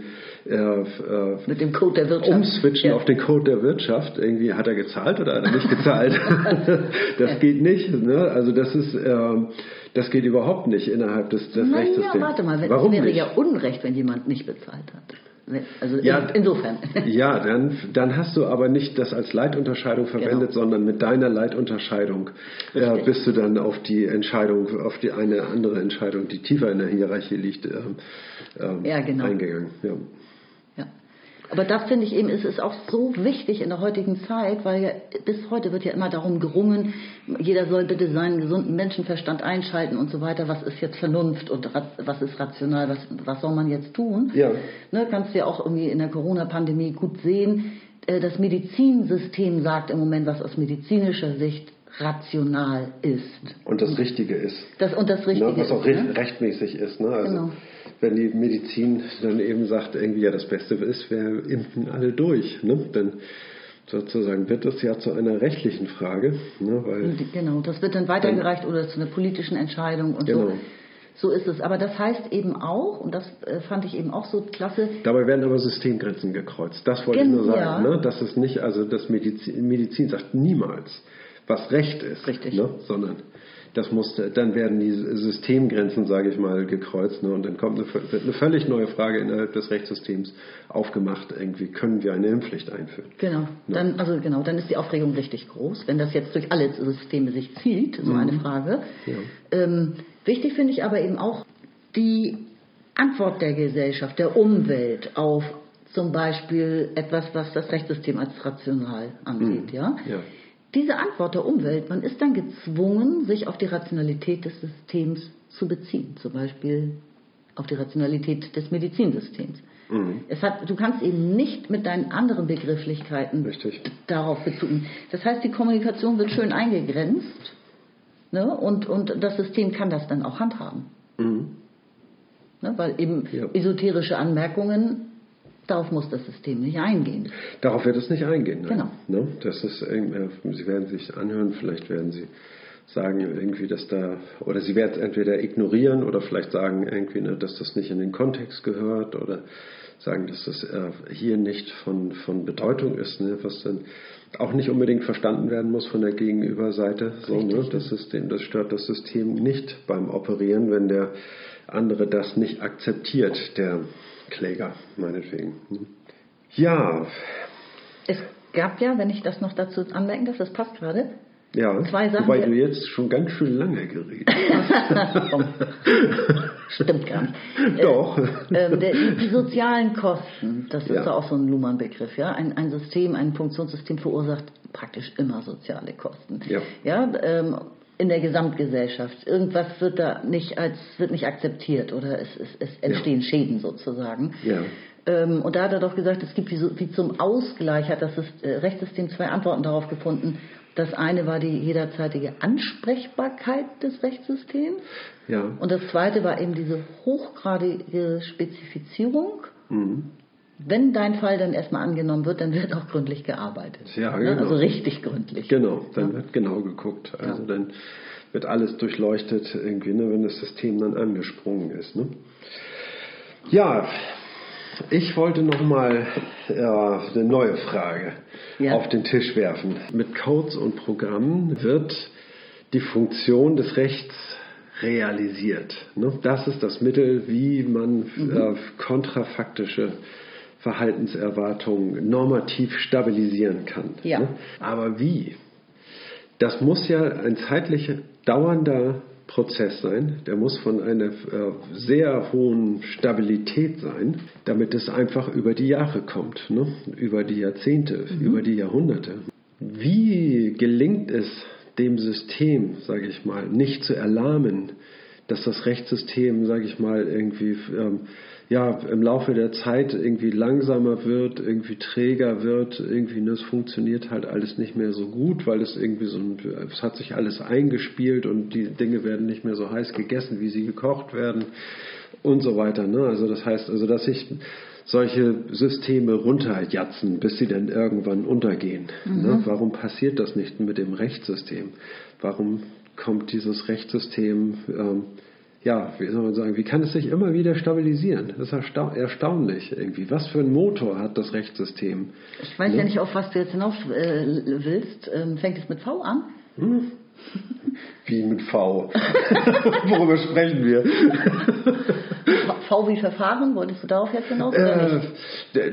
äh, äh, Mit dem Code der Wirtschaft. umswitchen Ja. auf den Code der Wirtschaft. Irgendwie hat er gezahlt oder hat er nicht gezahlt. das geht nicht. Ne? Also das ist, ähm, das geht überhaupt nicht innerhalb des, des Naja, Rechtssystems. warte mal, wenn, Warum es wäre nicht? ja Unrecht, wenn jemand nicht bezahlt hat. Also Ja. in, insofern. Ja, dann, dann hast du aber nicht das als Leitunterscheidung verwendet, Genau. sondern mit deiner Leitunterscheidung äh, bist du dann auf die Entscheidung, auf die eine andere Entscheidung, die tiefer in der Hierarchie liegt, ähm, ähm, Ja, genau. eingegangen. Ja. Aber das finde ich eben, es ist auch so wichtig in der heutigen Zeit, weil ja bis heute wird ja immer darum gerungen, jeder soll bitte seinen gesunden Menschenverstand einschalten und so weiter. Was ist jetzt Vernunft und was ist rational? Was, was soll man jetzt tun? Ja. Ne, kannst du ja auch irgendwie in der Corona-Pandemie gut sehen. Äh, Das Medizinsystem sagt im Moment, was aus medizinischer Sicht rational ist. Und das Richtige ist. Das, und das Richtige ne, was auch ist. recht, ne? rechtmäßig ist. Ne? Also, Genau. Wenn die Medizin dann eben sagt, irgendwie ja das Beste ist, wir impfen alle durch, ne? dann sozusagen wird das ja zu einer rechtlichen Frage, ne? weil Genau, das wird dann weitergereicht oder zu einer politischen Entscheidung und Genau. so. So ist es. Aber das heißt eben auch, und das äh, fand ich eben auch so klasse, Dabei werden aber Systemgrenzen gekreuzt. Das wollte Gen- ich nur sagen. ja. Ne? Das ist nicht, also das Medizin, Medizin sagt niemals, was Recht ist. Richtig. Ne? Sondern das muss, dann werden die Systemgrenzen, sage ich mal, gekreuzt. Ne? Und dann kommt eine, wird eine völlig neue Frage innerhalb des Rechtssystems aufgemacht. Irgendwie können wir eine Impfpflicht einführen. genau, dann, also genau, dann ist die Aufregung richtig groß, wenn das jetzt durch alle Systeme sich zieht, so eine Frage. Ähm, wichtig finde ich aber eben auch die Antwort der Gesellschaft, der Umwelt auf zum Beispiel etwas, was das Rechtssystem als rational ansieht, ja? Ja. Diese Antwort der Umwelt, man ist dann gezwungen, sich auf die Rationalität des Systems zu beziehen. Zum Beispiel auf die Rationalität des Medizinsystems. Mhm. Es hat, du kannst eben nicht mit deinen anderen Begrifflichkeiten Richtig. darauf beziehen. Das heißt, die Kommunikation wird schön eingegrenzt ne? und, und das System kann das dann auch handhaben. Mhm. Ne? Weil eben Ja. esoterische Anmerkungen, darauf muss das System nicht eingehen. Darauf wird es nicht eingehen. Nein. Genau. Ne? Das ist, äh, Sie werden sich anhören, vielleicht werden Sie sagen irgendwie, dass da, oder Sie werden es entweder ignorieren oder vielleicht sagen irgendwie, ne, dass das nicht in den Kontext gehört oder sagen, dass das äh, hier nicht von, von Bedeutung ist, ne, was dann auch nicht unbedingt verstanden werden muss von der Gegenüberseite. So, ne? Das, System, das stört das System nicht beim Operieren, wenn der andere das nicht akzeptiert, der Kläger, meinetwegen. ne? Ja, Es gab ja, wenn ich das noch dazu anmerken darf, das passt gerade, ja, Zwei Sachen, wobei du jetzt schon ganz schön lange geredet Komm. Stimmt gar nicht. Doch. ähm, der, die, sozialen Kosten, das ist Ja. ja auch so ein Luhmann-Begriff. Ja? Ein, ein System, ein Funktionssystem verursacht praktisch immer soziale Kosten. Ja. Ja, ähm, in der Gesamtgesellschaft. Irgendwas wird da nicht als wird nicht akzeptiert oder es, es, es entstehen Schäden sozusagen. Ja. Ähm, und da hat er doch gesagt, es gibt wie, so, wie zum Ausgleich, hat das äh, Rechtssystem zwei Antworten darauf gefunden. Das eine war die jederzeitige Ansprechbarkeit des Rechtssystems Ja. und das zweite war eben diese hochgradige Spezifizierung. Mhm. Wenn dein Fall dann erstmal angenommen wird, dann wird auch gründlich gearbeitet. Ja, Ne? genau. Also richtig gründlich. Genau, dann wird genau geguckt. Also Ja. dann wird alles durchleuchtet, irgendwie, ne, wenn das System dann angesprungen ist. Ne? Ja, ich wollte nochmal ja, eine neue Frage Ja. auf den Tisch werfen. Mit Codes und Programmen wird die Funktion des Rechts realisiert. Ne? Das ist das Mittel, wie man äh, kontrafaktische Verhaltenserwartungen normativ stabilisieren kann. Ja. Ne? Aber wie? Das muss ja ein zeitlich dauernder Prozess sein. Der muss von einer äh, sehr hohen Stabilität sein, damit es einfach über die Jahre kommt, ne? über die Jahrzehnte, über die Jahrhunderte. Wie gelingt es dem System, sage ich mal, nicht zu erlahmen, dass das Rechtssystem, sage ich mal, irgendwie ähm, ja im Laufe der Zeit irgendwie langsamer wird, irgendwie träger wird, irgendwie das funktioniert halt alles nicht mehr so gut, weil es irgendwie so ein, es hat sich alles eingespielt und die Dinge werden nicht mehr so heiß gegessen, wie sie gekocht werden und so weiter. Ne? Also das heißt, also dass sich solche Systeme runterjatzen, bis sie dann irgendwann untergehen. Ne? Warum passiert das nicht mit dem Rechtssystem? Warum kommt dieses Rechtssystem, ähm, ja, wie soll man sagen, wie kann es sich immer wieder stabilisieren? Das ist erstau erstaunlich irgendwie. Was für ein Motor hat das Rechtssystem? Ich weiß ja nicht, auf was du jetzt hinaus äh, willst. Ähm, fängt es mit V an? Wie mit V. Worüber sprechen wir? V wie Verfahren, wolltest du darauf jetzt hinaus Äh,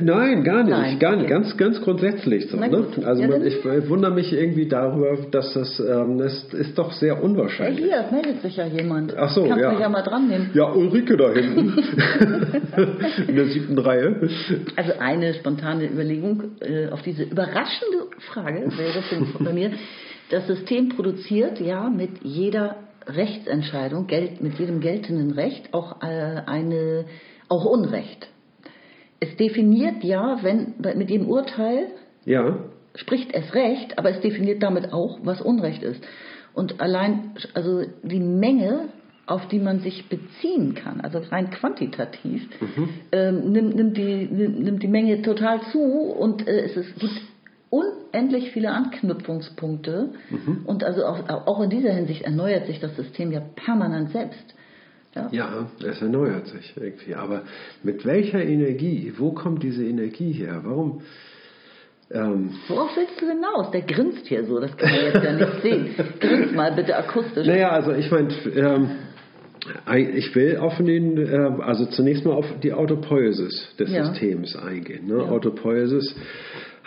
nein, gar nicht. Nein, gar nicht. okay. Ganz, ganz grundsätzlich so. Ne? Also Ja, man, ich äh, wundere mich irgendwie darüber, dass das, ähm, das ist doch sehr Ja, unwahrscheinlich. hier, es meldet sich ja jemand. Ach so, Kannst ja. mich ja mal dran nehmen. Ja, Ulrike da hinten. In der siebten Reihe. Also eine spontane Überlegung äh, auf diese überraschende Frage wäre für- bei mir. Das System produziert ja mit jeder Rechtsentscheidung, mit jedem geltenden Recht auch äh, eine auch Unrecht. Es definiert ja, wenn mit jedem Urteil Ja, spricht es Recht, aber es definiert damit auch, was Unrecht ist. Und allein also die Menge, auf die man sich beziehen kann, also rein quantitativ, ähm, nimmt, nimmt, die, nimmt, nimmt die Menge total zu und äh, es ist, gibt unendlich viele Anknüpfungspunkte. Und also auch, auch in dieser Hinsicht erneuert sich das System ja permanent selbst. Ja. ja, es erneuert sich irgendwie. Aber mit welcher Energie? Wo kommt diese Energie her? Warum? Ähm, Worauf willst du hinaus? Der grinst hier so, das kann man jetzt ja nicht sehen. Grins mal bitte akustisch. Naja, also ich meine, ähm, ich will auf den, äh, also zunächst mal auf die Autopoiesis des Ja. Systems eingehen. Ne? Ja. Autopoiesis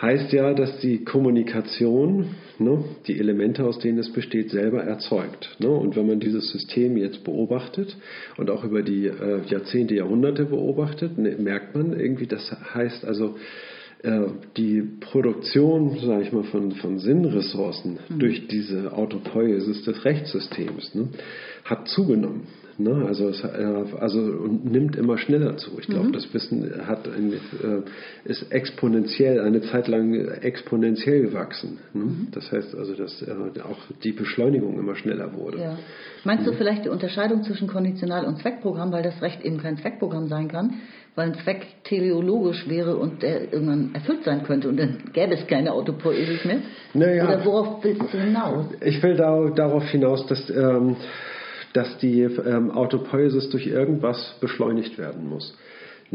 heißt ja, dass die Kommunikation ne, die Elemente, aus denen es besteht, selber erzeugt. Ne? Und wenn man dieses System jetzt beobachtet und auch über die äh, Jahrzehnte, Jahrhunderte beobachtet, ne, merkt man irgendwie, das heißt also, äh, die Produktion, sage ich mal, von, von Sinnressourcen durch diese Autopoiesis des Rechtssystems ne, hat zugenommen. Ne? Also, es, äh, also und nimmt immer schneller zu. Ich glaube, mhm. das Wissen hat ein, äh, ist exponentiell, eine Zeit lang exponentiell gewachsen. Ne? Mhm. Das heißt also, dass äh, auch die Beschleunigung immer schneller wurde. Ja. Meinst du vielleicht die Unterscheidung zwischen Konditional- und Zweckprogramm, weil das Recht eben kein Zweckprogramm sein kann? weil ein Zweck teleologisch wäre und der irgendwann erfüllt sein könnte und dann gäbe es keine Autopoiesis mehr? Naja, Oder worauf willst du hinaus? Ich will da, darauf hinaus, dass ähm, dass die ähm, Autopoiesis durch irgendwas beschleunigt werden muss.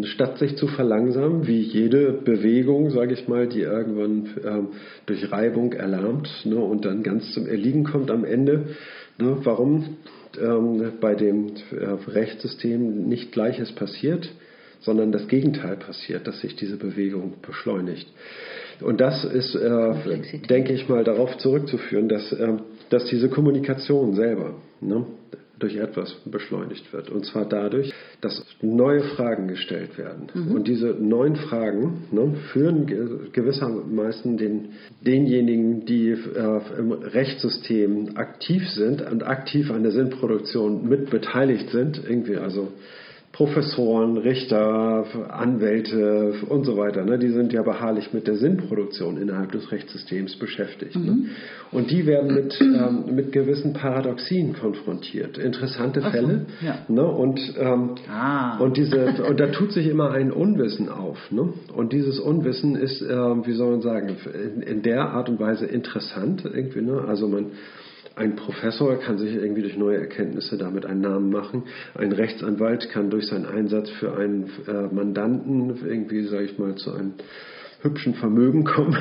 Statt sich zu verlangsamen, wie jede Bewegung, sage ich mal, die irgendwann ähm, durch Reibung erlahmt ne, und dann ganz zum Erliegen kommt am Ende. Ne, warum ähm, bei dem äh, Rechtssystem nicht Gleiches passiert, sondern das Gegenteil passiert, dass sich diese Bewegung beschleunigt. Und das ist, äh, denke ich mal, darauf zurückzuführen, dass, äh, dass diese Kommunikation selber, ne, durch etwas beschleunigt wird. Und zwar dadurch, dass neue Fragen gestellt werden. Mhm. Und diese neuen Fragen ne, führen gewissermaßen den, denjenigen, die äh, im Rechtssystem aktiv sind und aktiv an der Sinnproduktion mit beteiligt sind, irgendwie also Professoren, Richter, Anwälte und so weiter, ne, die sind ja beharrlich mit der Sinnproduktion innerhalb des Rechtssystems beschäftigt. Ne? Mhm. Ne? Und die werden mit, ähm, mit gewissen Paradoxien konfrontiert. Interessante Fälle. So, ja. ne, und, ähm, ah. und, diese, und da tut sich immer ein Unwissen auf. Ne? Und dieses Unwissen ist, äh, wie soll man sagen, in, in der Art und Weise interessant irgendwie. Ne? Also man ein Professor kann sich irgendwie durch neue Erkenntnisse damit einen Namen machen. Ein Rechtsanwalt kann durch seinen Einsatz für einen äh, Mandanten irgendwie, sage ich mal, zu einem hübschen Vermögen kommen.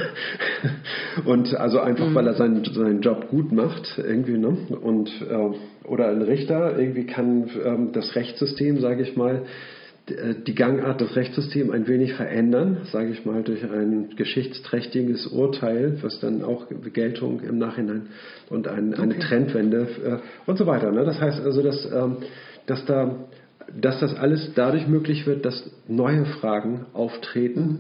und also einfach, mhm. weil er seinen, seinen Job gut macht, irgendwie, ne? Und äh, oder ein Richter irgendwie kann ähm, das Rechtssystem, sage ich mal, die Gangart des Rechtssystems ein wenig verändern, sage ich mal, durch ein geschichtsträchtiges Urteil, was dann auch Geltung im Nachhinein und ein, eine okay. Trendwende äh, und so weiter. Ne? Das heißt also, dass, ähm, dass, da, dass das alles dadurch möglich wird, dass neue Fragen auftreten mhm.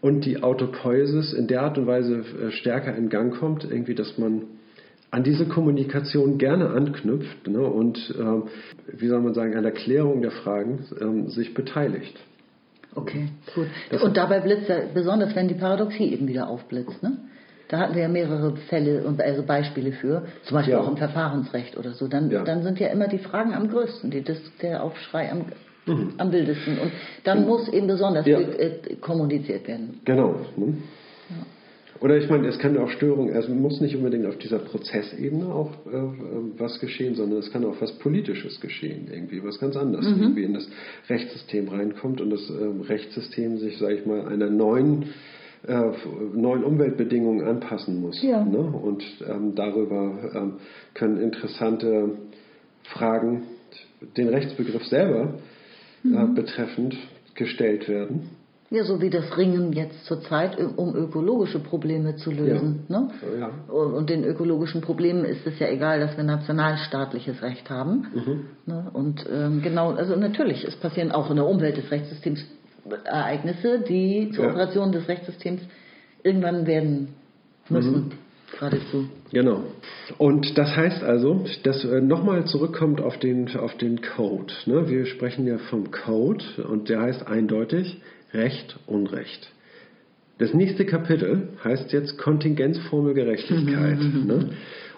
und die Autopoiesis in der Art und Weise äh, stärker in Gang kommt, irgendwie, dass man an diese Kommunikation gerne anknüpft ne, und, ähm, wie soll man sagen, an der Klärung der Fragen ähm, sich beteiligt. Okay, gut. Das und dabei blitzt ja besonders, wenn die Paradoxie eben wieder aufblitzt. Ne? Da hatten wir ja mehrere Fälle und also Beispiele für, zum Beispiel ja. auch im Verfahrensrecht oder so. Dann, ja. dann sind ja immer die Fragen am größten, die, das, der Aufschrei am, mhm. am wildesten. Und dann mhm. muss eben besonders ja. äh, kommuniziert werden. Genau. Ne? Oder ich meine, es kann auch Störungen, also muss nicht unbedingt auf dieser Prozessebene auch äh, was geschehen, sondern es kann auch was Politisches geschehen, irgendwie was ganz anderes, mhm. irgendwie in das Rechtssystem reinkommt und das äh, Rechtssystem sich, sage ich mal, einer neuen äh, neuen Umweltbedingungen anpassen muss. Ja. Ne? Und ähm, darüber ähm, können interessante Fragen den Rechtsbegriff selber äh, mhm. betreffend gestellt werden. Ja, so wie das Ringen jetzt zurzeit, um ökologische Probleme zu lösen. Ja. Ne? Ja. Und den ökologischen Problemen ist es ja egal, dass wir nationalstaatliches Recht haben. Mhm. Ne? Und ähm, genau, also natürlich, es passieren auch in der Umwelt des Rechtssystems Ereignisse, die zur ja. Operation des Rechtssystems irgendwann werden müssen. Mhm. Geradezu. Genau. Und das heißt also, dass äh, nochmal zurückkommt auf den, auf den Code. Ne? Wir sprechen ja vom Code und der heißt eindeutig, Recht, Unrecht. Das nächste Kapitel heißt jetzt Kontingenzformel Gerechtigkeit. ne?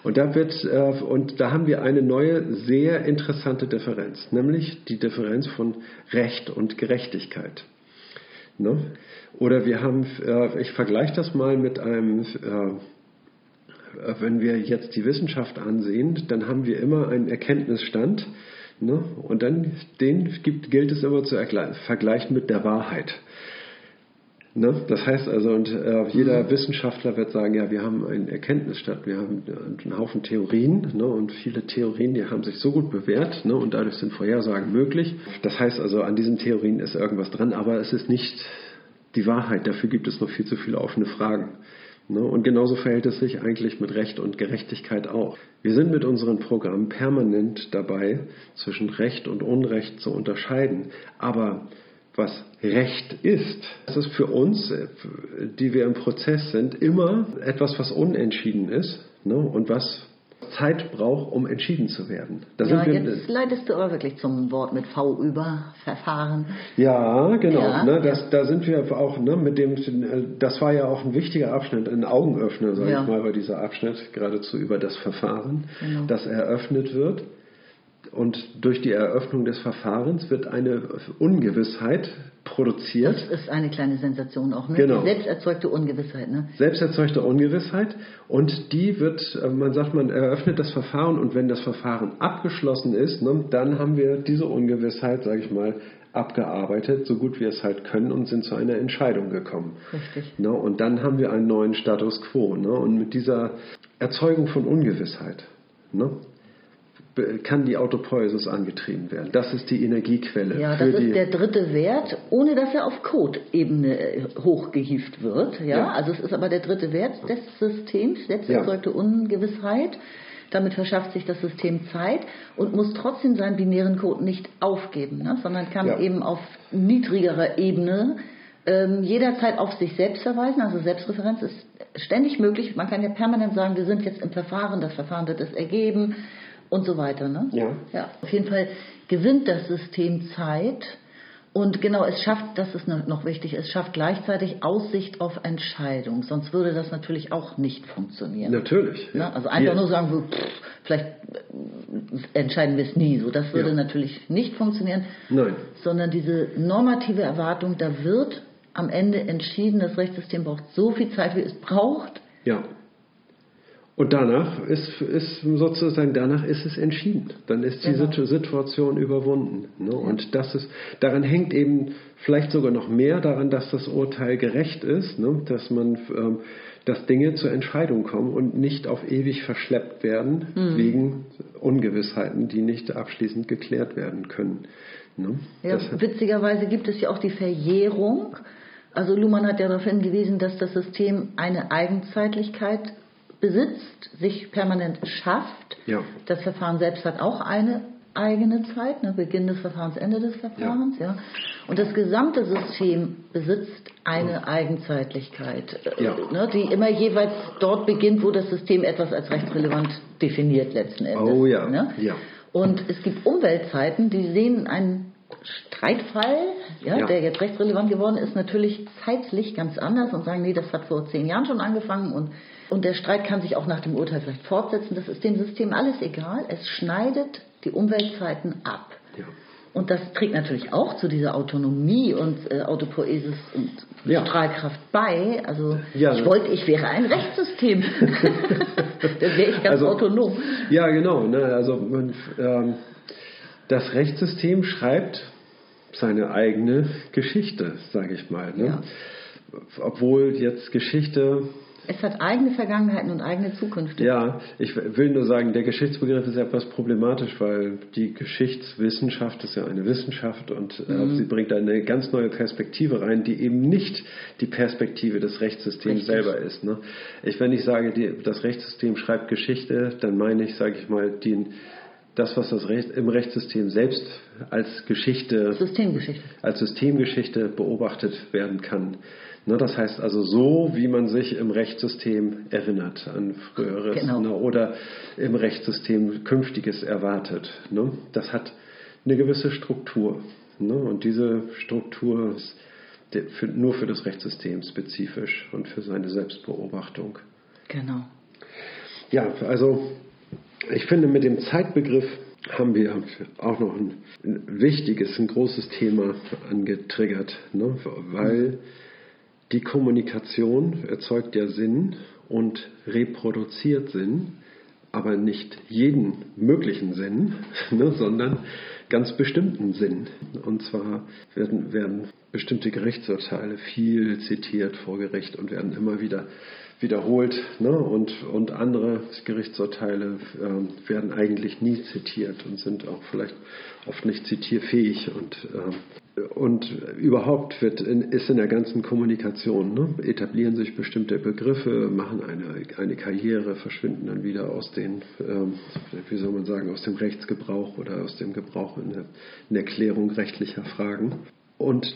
Und da wird äh, und da haben wir eine neue, sehr interessante Differenz, nämlich die Differenz von Recht und Gerechtigkeit. Ne? Oder wir haben, äh, ich vergleiche das mal mit einem, äh, wenn wir jetzt die Wissenschaft ansehen, dann haben wir immer einen Erkenntnisstand, Ne? Und dann den gibt, gilt es immer zu vergleichen mit der Wahrheit. Ne? Das heißt also, und äh, jeder mhm. Wissenschaftler wird sagen, ja, wir haben einen Erkenntnisstand, wir haben einen Haufen Theorien ne? und viele Theorien, die haben sich so gut bewährt ne? und dadurch sind Vorhersagen möglich. Das heißt also, an diesen Theorien ist irgendwas dran, aber es ist nicht die Wahrheit. Dafür gibt es noch viel zu viele offene Fragen. Ne? Und genauso verhält es sich eigentlich mit Recht und Gerechtigkeit auch. Wir sind mit unseren Programmen permanent dabei, zwischen Recht und Unrecht zu unterscheiden. Aber was Recht ist, das ist für uns, die wir im Prozess sind, immer etwas, was unentschieden ist ne? und was Zeit braucht, um entschieden zu werden. Da ja, jetzt leitest du aber wirklich zum Wort mit V über Verfahren. Ja, genau. Ja, ne, das, ja. Da sind wir auch ne, mit dem, das war ja auch ein wichtiger Abschnitt, ein Augenöffner, sage ich mal, bei dieser Abschnitt, geradezu über das Verfahren, genau. das eröffnet wird. Und durch die Eröffnung des Verfahrens wird eine Ungewissheit produziert. Das ist eine kleine Sensation auch, ne? Genau. Die selbst erzeugte Ungewissheit, ne? Selbst erzeugte Ungewissheit und die wird, äh, man sagt, man eröffnet das Verfahren und wenn das Verfahren abgeschlossen ist, ne, dann haben wir diese Ungewissheit, sage ich mal, abgearbeitet, so gut wir es halt können und sind zu einer Entscheidung gekommen. Richtig. Ne, und dann haben wir einen neuen Status quo. Ne, und mit dieser Erzeugung von Ungewissheit ne, kann die Autopoiesis angetrieben werden. Das ist die Energiequelle. Ja, das ist der dritte Wert, ohne dass er auf Code-Ebene äh, hochgehieft wird. Ja? ja? Also es ist aber der dritte Wert des Systems, jetzt erzeugte ja. Ungewissheit. Damit verschafft sich das System Zeit und muss trotzdem seinen binären Code nicht aufgeben, ne? sondern kann ja. eben auf niedrigerer Ebene ähm, jederzeit auf sich selbst verweisen. Also Selbstreferenz ist ständig möglich. Man kann ja permanent sagen, wir sind jetzt im Verfahren, das Verfahren wird es ergeben und so weiter. Ne? Ja. ja. Auf jeden Fall gewinnt das System Zeit und genau, es schafft, das ist noch wichtig, es schafft gleichzeitig Aussicht auf Entscheidung. Sonst würde das natürlich auch nicht funktionieren. Natürlich. Ja. Ne? Also einfach ja. nur sagen, pff, vielleicht entscheiden wir es nie. So, das würde ja. natürlich nicht funktionieren. Nein. Sondern diese normative Erwartung, da wird am Ende entschieden, das Rechtssystem braucht so viel Zeit, wie es braucht. Ja. Und danach ist, ist sozusagen danach ist es entschieden. Dann ist die genau. Situation überwunden. Ne? Und das ist, daran hängt eben vielleicht sogar noch mehr daran, dass das Urteil gerecht ist, ne? dass man ähm, dass Dinge zur Entscheidung kommen und nicht auf ewig verschleppt werden mhm. wegen Ungewissheiten, die nicht abschließend geklärt werden können. Ne? Ja, witzigerweise gibt es ja auch die Verjährung. Also Luhmann hat ja darauf hingewiesen, dass das System eine Eigenzeitlichkeit besitzt, sich permanent schafft. Ja. Das Verfahren selbst hat auch eine eigene Zeit, ne, Beginn des Verfahrens, Ende des Verfahrens. Ja. ja. Und das gesamte System besitzt eine ja. Eigenzeitlichkeit, äh, ja. ne, die immer jeweils dort beginnt, wo das System etwas als rechtsrelevant definiert letzten Endes. Oh ja. Ne? ja. Und es gibt Umweltzeiten, die sehen einen Streitfall, ja, ja, der jetzt rechtsrelevant geworden ist, natürlich zeitlich ganz anders und sagen, nee, das hat vor zehn Jahren schon angefangen und und der Streit kann sich auch nach dem Urteil vielleicht fortsetzen. Das ist dem System alles egal. Es schneidet die Umweltzeiten ab. Ja. Und das trägt natürlich auch zu dieser Autonomie und äh, Autopoesis und ja. Strahlkraft bei. Also ja, ich wollte, ich wäre ein Rechtssystem. Dann wäre ich ganz also, autonom. Ja, genau. Ne? Also man, ähm, das Rechtssystem schreibt seine eigene Geschichte, sage ich mal. Ne? Ja. Obwohl jetzt Geschichte es hat eigene Vergangenheiten und eigene Zukünfte. Ja, ich will nur sagen, der Geschichtsbegriff ist etwas problematisch, weil die Geschichtswissenschaft ist ja eine Wissenschaft und äh, mhm. sie bringt eine ganz neue Perspektive rein, die eben nicht die Perspektive des Rechtssystems Richtig. selber ist. Ne? Ich, wenn ich sage, die, das Rechtssystem schreibt Geschichte, dann meine ich, sage ich mal, den, das, was das Recht, im Rechtssystem selbst als Geschichte, Systemgeschichte. als Systemgeschichte beobachtet werden kann. Ne, das heißt also so, wie man sich im Rechtssystem erinnert an früheres genau. ne, oder im Rechtssystem künftiges erwartet. Ne? Das hat eine gewisse Struktur. Und diese Struktur ist nur für das Rechtssystem spezifisch und für seine Selbstbeobachtung. Genau. Ja, also ich finde, mit dem Zeitbegriff haben wir auch noch ein, ein wichtiges, ein großes Thema angetriggert, ne? weil die Kommunikation erzeugt ja Sinn und reproduziert Sinn, aber nicht jeden möglichen Sinn, ne, sondern ganz bestimmten Sinn. Und zwar werden, werden bestimmte Gerichtsurteile viel zitiert vor Gericht und werden immer wieder wiederholt. Ne? Und, und andere Gerichtsurteile äh, werden eigentlich nie zitiert und sind auch vielleicht oft nicht zitierfähig. Und, äh, und überhaupt wird in, ist in der ganzen Kommunikation, ne? etablieren sich bestimmte Begriffe, machen eine, eine Karriere, verschwinden dann wieder aus den, ähm, wie soll man sagen, aus dem Rechtsgebrauch oder aus dem Gebrauch in der, in der Klärung rechtlicher Fragen. Und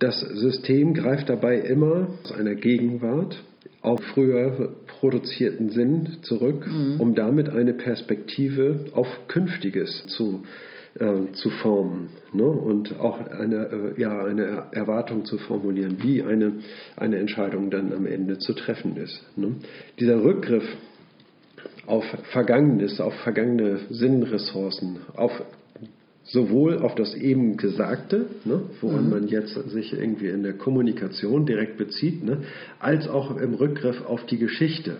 das System greift dabei immer aus einer Gegenwart auf früher reproduzierten Sinn zurück, mhm. um damit eine Perspektive auf Künftiges zu, äh, zu formen ne? und auch eine, äh, ja, eine Erwartung zu formulieren, wie eine, eine Entscheidung dann am Ende zu treffen ist. Ne? Dieser Rückgriff auf Vergangenes, auf vergangene Sinnressourcen, auf sowohl auf das eben Gesagte, ne, woran mhm. man jetzt sich irgendwie in der Kommunikation direkt bezieht, ne, als auch im Rückgriff auf die Geschichte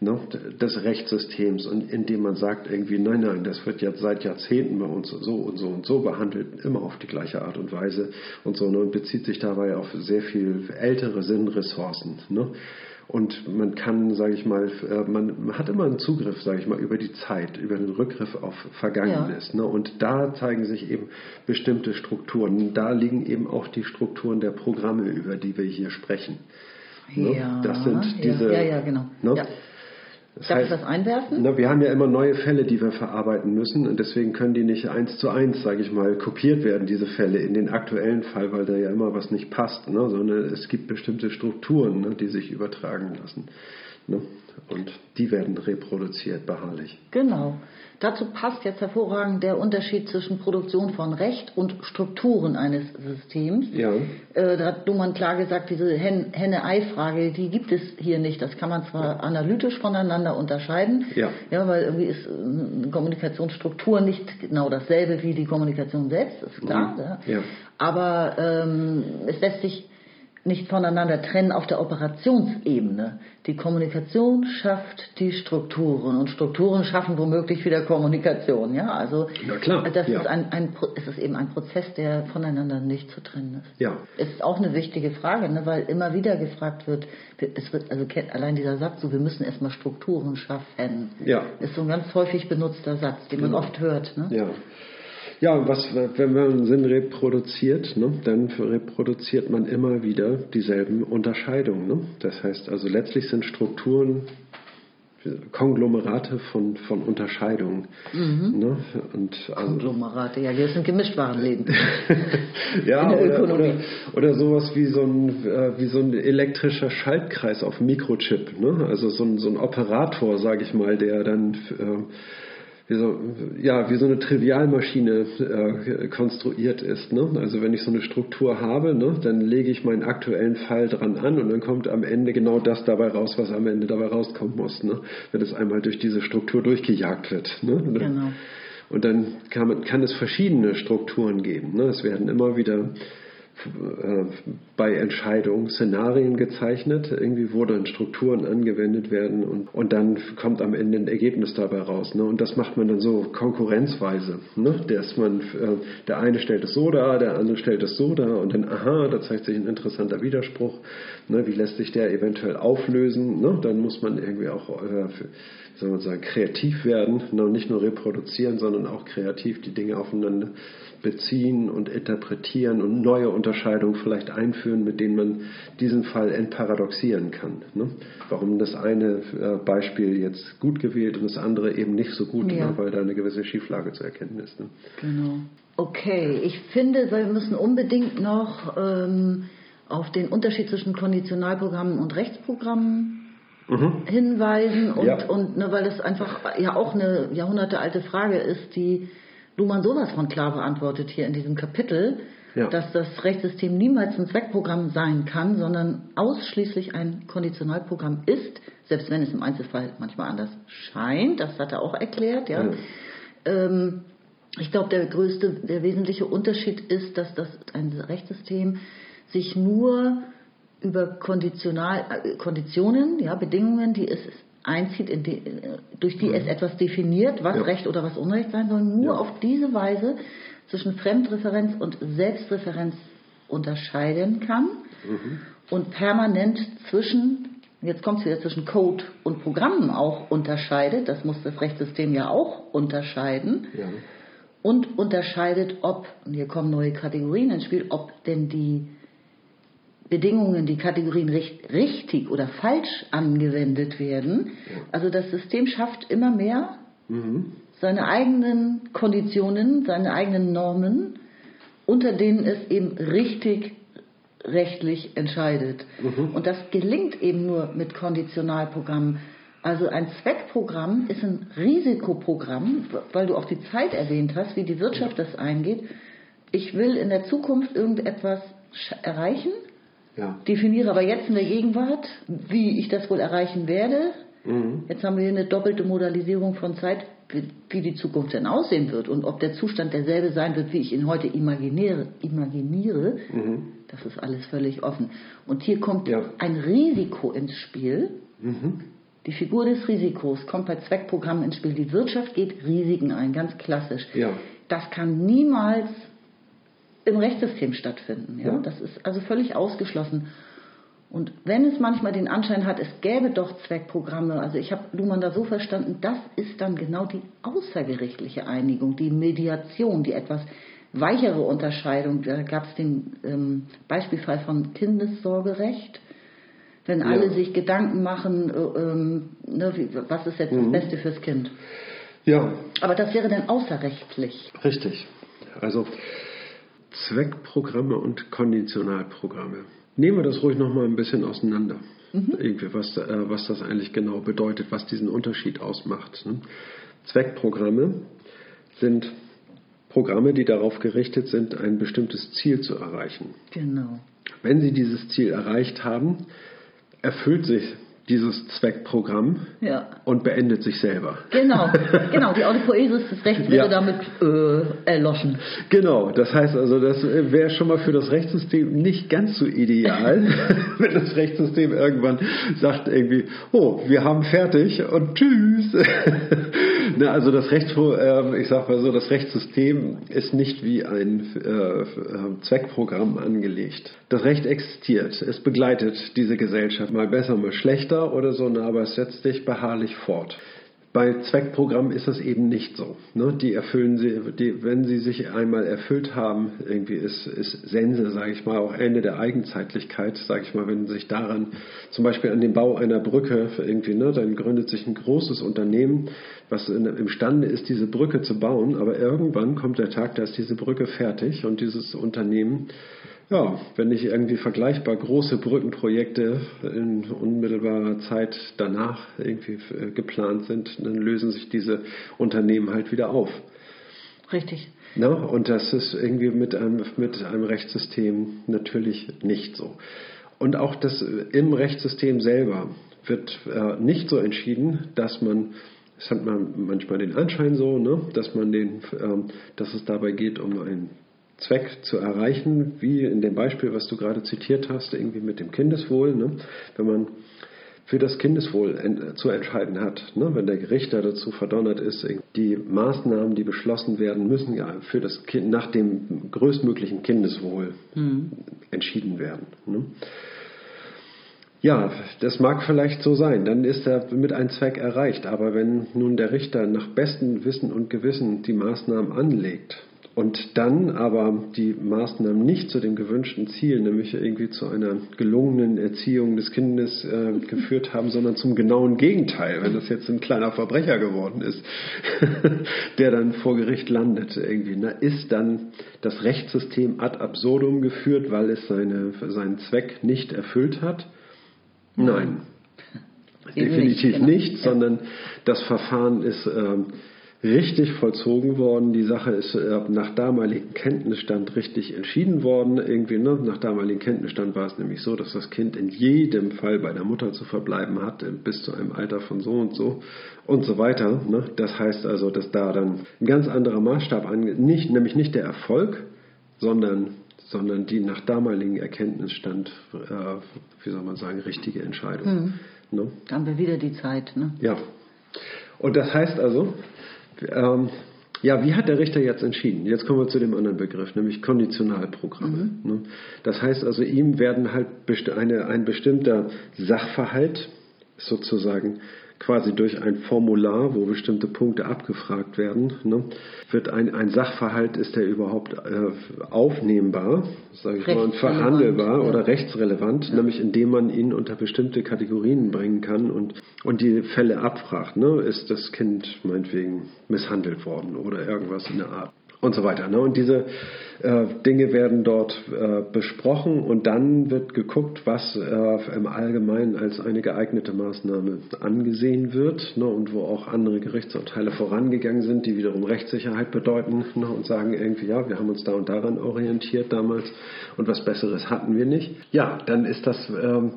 ne, des Rechtssystems und indem man sagt irgendwie, nein, nein, das wird jetzt seit Jahrzehnten bei uns so und so und so behandelt, immer auf die gleiche Art und Weise und so ne, und bezieht sich dabei auf sehr viel ältere Sinnressourcen. Ne. Und man kann, sage ich mal, äh, man hat immer einen Zugriff, sage ich mal, über die Zeit, über den Rückgriff auf Vergangenes. Ja. Ne? Und da zeigen sich eben bestimmte Strukturen. Da liegen eben auch die Strukturen der Programme, über die wir hier sprechen. Ne? Ja, das sind diese. Ja, ja, genau. Ne? Das Darf heißt, ich was einwerfen? Na, wir haben ja immer neue Fälle, die wir verarbeiten müssen und deswegen können die nicht eins zu eins, sage ich mal, kopiert werden, diese Fälle in den aktuellen Fall, weil da ja immer was nicht passt, ne? sondern es gibt bestimmte Strukturen, ne, die sich übertragen lassen. Ne? Und die werden reproduziert beharrlich. Genau. Dazu passt jetzt hervorragend der Unterschied zwischen Produktion von Recht und Strukturen eines Systems. Ja. Äh, da hat Dumann klar gesagt, diese Henne-Ei-Frage, die gibt es hier nicht. Das kann man zwar analytisch voneinander unterscheiden, ja. ja weil irgendwie ist eine Kommunikationsstruktur nicht genau dasselbe wie die Kommunikation selbst, ist klar. Mhm. Ja. ja. Aber ähm, es lässt sich nicht voneinander trennen auf der Operationsebene. Die Kommunikation schafft die Strukturen und Strukturen schaffen womöglich wieder Kommunikation. Ja, also Na klar, das ja. ist, ein, ein, es ist eben ein Prozess, der voneinander nicht zu trennen ist. Ja. Ist auch eine wichtige Frage, ne, weil immer wieder gefragt wird, es wird also allein dieser Satz, so wir müssen erstmal Strukturen schaffen, ja. ist so ein ganz häufig benutzter Satz, den man genau. oft hört. Ne? Ja. Ja, was, wenn man Sinn reproduziert, ne, dann reproduziert man immer wieder dieselben Unterscheidungen. Ne? Das heißt also, letztlich sind Strukturen Konglomerate von, von Unterscheidungen. Mhm. Ne? Und also, Konglomerate, ja, wir sind Gemischtwarenläden. ja, oder, oder, oder, sowas wie so, ein, äh, wie so ein elektrischer Schaltkreis auf Mikrochip. Ne? Also so ein, so ein Operator, sage ich mal, der dann äh, wie so, ja, wie so eine Trivialmaschine äh, konstruiert ist. Ne? Also wenn ich so eine Struktur habe, ne, dann lege ich meinen aktuellen Fall dran an und dann kommt am Ende genau das dabei raus, was am Ende dabei rauskommen muss, ne? wenn es einmal durch diese Struktur durchgejagt wird. Ne? Genau. Und dann kann, man, kann es verschiedene Strukturen geben. Ne? Es werden immer wieder bei Entscheidungen Szenarien gezeichnet, irgendwie wo dann Strukturen angewendet werden und, und dann kommt am Ende ein Ergebnis dabei raus. Ne? Und das macht man dann so konkurrenzweise, ne? dass man, äh, der eine stellt es so dar, der andere stellt es so dar und dann, aha, da zeigt sich ein interessanter Widerspruch, ne? wie lässt sich der eventuell auflösen, ne? dann muss man irgendwie auch äh, soll man sagen, kreativ werden, ne? nicht nur reproduzieren, sondern auch kreativ die Dinge aufeinander beziehen und interpretieren und neue Unterscheidungen vielleicht einführen, mit denen man diesen Fall entparadoxieren kann. Ne? Warum das eine äh, Beispiel jetzt gut gewählt und das andere eben nicht so gut, ja. ne? weil da eine gewisse Schieflage zu erkennen ist. Ne? Genau. Okay, ich finde, wir müssen unbedingt noch ähm, auf den Unterschied zwischen Konditionalprogrammen und Rechtsprogrammen mhm. hinweisen und, ja. und ne, weil das einfach ja auch eine jahrhundertealte Frage ist, die Luhmann sowas von klar beantwortet hier in diesem Kapitel, ja. dass das Rechtssystem niemals ein Zweckprogramm sein kann, sondern ausschließlich ein Konditionalprogramm ist, selbst wenn es im Einzelfall manchmal anders scheint. Das hat er auch erklärt. Ja. ja. Ähm, ich glaube, der größte, der wesentliche Unterschied ist, dass das ein Rechtssystem sich nur über Konditional, äh, Konditionen, ja, Bedingungen, die es einzieht, die, durch die mhm. es etwas definiert, was ja. Recht oder was Unrecht sein soll, nur ja. auf diese Weise zwischen Fremdreferenz und Selbstreferenz unterscheiden kann mhm. und permanent zwischen, jetzt kommt es wieder zwischen Code und Programmen auch unterscheidet, das muss das Rechtssystem ja auch unterscheiden, ja. und unterscheidet, ob, und hier kommen neue Kategorien ins Spiel, ob denn die Bedingungen, die Kategorien richtig oder falsch angewendet werden. Also das System schafft immer mehr mhm. seine eigenen Konditionen, seine eigenen Normen, unter denen es eben richtig rechtlich entscheidet. Und das gelingt eben nur mit Konditionalprogrammen. Also ein Zweckprogramm ist ein Risikoprogramm, weil du auch die Zeit erwähnt hast, wie die Wirtschaft das eingeht. Ich will in der Zukunft irgendetwas erreichen, Ja. definiere aber jetzt in der Gegenwart, wie ich das wohl erreichen werde. Jetzt haben wir hier eine doppelte Modalisierung von Zeit, wie, die Zukunft denn aussehen wird und ob der Zustand derselbe sein wird, wie ich ihn heute imaginiere. imaginiere Das ist alles völlig offen. Und hier kommt Ja. ein Risiko ins Spiel. Die Figur des Risikos kommt bei Zweckprogrammen ins Spiel. Die Wirtschaft geht Risiken ein, ganz klassisch. Ja. Das kann niemals im Rechtssystem stattfinden. Ja? Ja. Das ist also völlig ausgeschlossen. Und wenn es manchmal den Anschein hat, es gäbe doch Zweckprogramme, also ich habe Luhmann da so verstanden, das ist dann genau die außergerichtliche Einigung, die Mediation, die etwas weichere Unterscheidung. Da gab es den ähm, Beispielfall von Kindessorgerecht. Wenn Ja. alle sich Gedanken machen, äh, ähm, ne, wie, was ist jetzt das Beste fürs Kind. Ja, Aber das wäre dann außerrechtlich. Richtig. Also Zweckprogramme und Konditionalprogramme. Nehmen wir das ruhig noch mal ein bisschen auseinander. Irgendwie, was, äh, was das eigentlich genau bedeutet, was diesen Unterschied ausmacht. Ne? Zweckprogramme sind Programme, die darauf gerichtet sind, ein bestimmtes Ziel zu erreichen. Genau. Wenn Sie dieses Ziel erreicht haben, erfüllt sich dieses Zweckprogramm Ja. und beendet sich selber. Genau, genau. Die Autopoesis des Rechts wäre Ja. damit äh, erloschen. Genau, das heißt also, das wäre schon mal für das Rechtssystem nicht ganz so ideal, wenn das Rechtssystem irgendwann sagt irgendwie, oh, wir haben fertig und tschüss. ne, also das Recht, äh, ich sag mal so, das Rechtssystem ist nicht wie ein äh, äh, Zweckprogramm angelegt. Das Recht existiert, es begleitet diese Gesellschaft mal besser, mal schlechter oder so, aber es setzt sich beharrlich fort. Bei Zweckprogrammen ist das eben nicht so. Ne? Die erfüllen sie, die, wenn sie sich einmal erfüllt haben, irgendwie ist, ist Sense, sage ich mal, auch Ende der Eigenzeitlichkeit, sage ich mal, wenn sich daran, zum Beispiel an dem Bau einer Brücke irgendwie, ne, dann gründet sich ein großes Unternehmen, was in, imstande ist, diese Brücke zu bauen, aber irgendwann kommt der Tag, da ist diese Brücke fertig und dieses Unternehmen ja, wenn nicht irgendwie vergleichbar große Brückenprojekte in unmittelbarer Zeit danach irgendwie äh, geplant sind, dann lösen sich diese Unternehmen halt wieder auf. Richtig. Na, und das ist irgendwie mit einem, mit einem Rechtssystem natürlich nicht so. Und auch das äh, im Rechtssystem selber wird äh, nicht so entschieden, dass man, es hat man manchmal den Anschein so, ne, dass man den, ähm, dass es dabei geht, um einen Zweck zu erreichen, wie in dem Beispiel, was du gerade zitiert hast, irgendwie mit dem Kindeswohl. Ne? Wenn man für das Kindeswohl zu entscheiden hat, ne? wenn der Richter dazu verdonnert ist, die Maßnahmen, die beschlossen werden, müssen ja für das kind nach dem größtmöglichen Kindeswohl entschieden werden. Ne? Ja, das mag vielleicht so sein, dann ist damit ein Zweck erreicht. Aber wenn nun der Richter nach bestem Wissen und Gewissen die Maßnahmen anlegt und dann aber die Maßnahmen nicht zu dem gewünschten Ziel, nämlich irgendwie zu einer gelungenen Erziehung des Kindes äh, geführt haben, sondern zum genauen Gegenteil, wenn das jetzt ein kleiner Verbrecher geworden ist, der dann vor Gericht landet, irgendwie, na, ist dann das Rechtssystem ad absurdum geführt, weil es seine, seinen Zweck nicht erfüllt hat? Nein. Definitiv nicht, genau. nicht, sondern das Verfahren ist ähm, richtig vollzogen worden. Die Sache ist äh, nach damaligem Kenntnisstand richtig entschieden worden. Irgendwie, ne? Nach damaligem Kenntnisstand war es nämlich so, dass das Kind in jedem Fall bei der Mutter zu verbleiben hat, bis zu einem Alter von so und so und so weiter. Ne? Das heißt also, dass da dann ein ganz anderer Maßstab angeht, nicht, nämlich nicht der Erfolg, sondern sondern die nach damaligem Erkenntnisstand, äh, wie soll man sagen, richtige Entscheidung. Ne? Da haben wir wieder die Zeit. Ne? Ja. Und das heißt also, ähm, ja, wie hat der Richter jetzt entschieden? Jetzt kommen wir zu dem anderen Begriff, nämlich Konditionalprogramme. Ne? Das heißt also, ihm werden halt eine, ein bestimmter Sachverhalt sozusagen quasi durch ein Formular, wo bestimmte Punkte abgefragt werden, ne, wird ein, ein Sachverhalt, ist der überhaupt äh, aufnehmbar, sage ich mal, und verhandelbar ja. oder rechtsrelevant, nämlich indem man ihn unter bestimmte Kategorien bringen kann und, und die Fälle abfragt. Ne? Ist das Kind meinetwegen misshandelt worden oder irgendwas in der Art? Und so weiter. Ne? Und diese äh, Dinge werden dort äh, besprochen und dann wird geguckt, was äh, im Allgemeinen als eine geeignete Maßnahme angesehen wird ne? und wo auch andere Gerichtsurteile vorangegangen sind, die wiederum Rechtssicherheit bedeuten ne? und sagen irgendwie, ja, wir haben uns da und daran orientiert damals und was Besseres hatten wir nicht. Ja, dann ist das, ähm,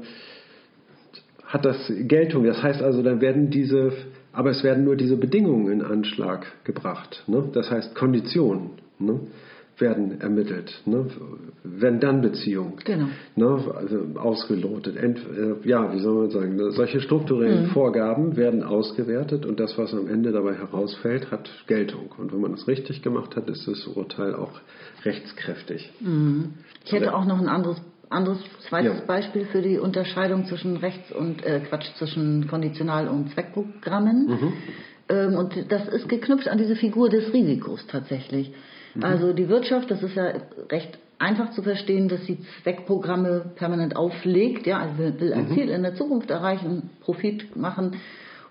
hat das Geltung. Das heißt also, dann werden diese aber es werden nur diese Bedingungen in Anschlag gebracht. Ne? Das heißt, Konditionen. Ne? werden ermittelt. Ne? Wenn dann Beziehungen genau. ne? also ausgelotet. Ent, äh, ja, wie soll man sagen, solche strukturellen mhm. Vorgaben werden ausgewertet und das, was am Ende dabei herausfällt, hat Geltung. Und wenn man das richtig gemacht hat, ist das Urteil auch rechtskräftig. Mhm. Ich hätte auch noch ein anderes anderes zweites ja. Beispiel für die Unterscheidung zwischen Rechts- und äh, Quatsch zwischen Konditional- und Zweckprogrammen. Mhm. Ähm, und das ist geknüpft an diese Figur des Risikos tatsächlich. Mhm. Also die Wirtschaft, das ist ja recht einfach zu verstehen, dass sie Zweckprogramme permanent auflegt, ja, also will ein mhm. Ziel in der Zukunft erreichen, Profit machen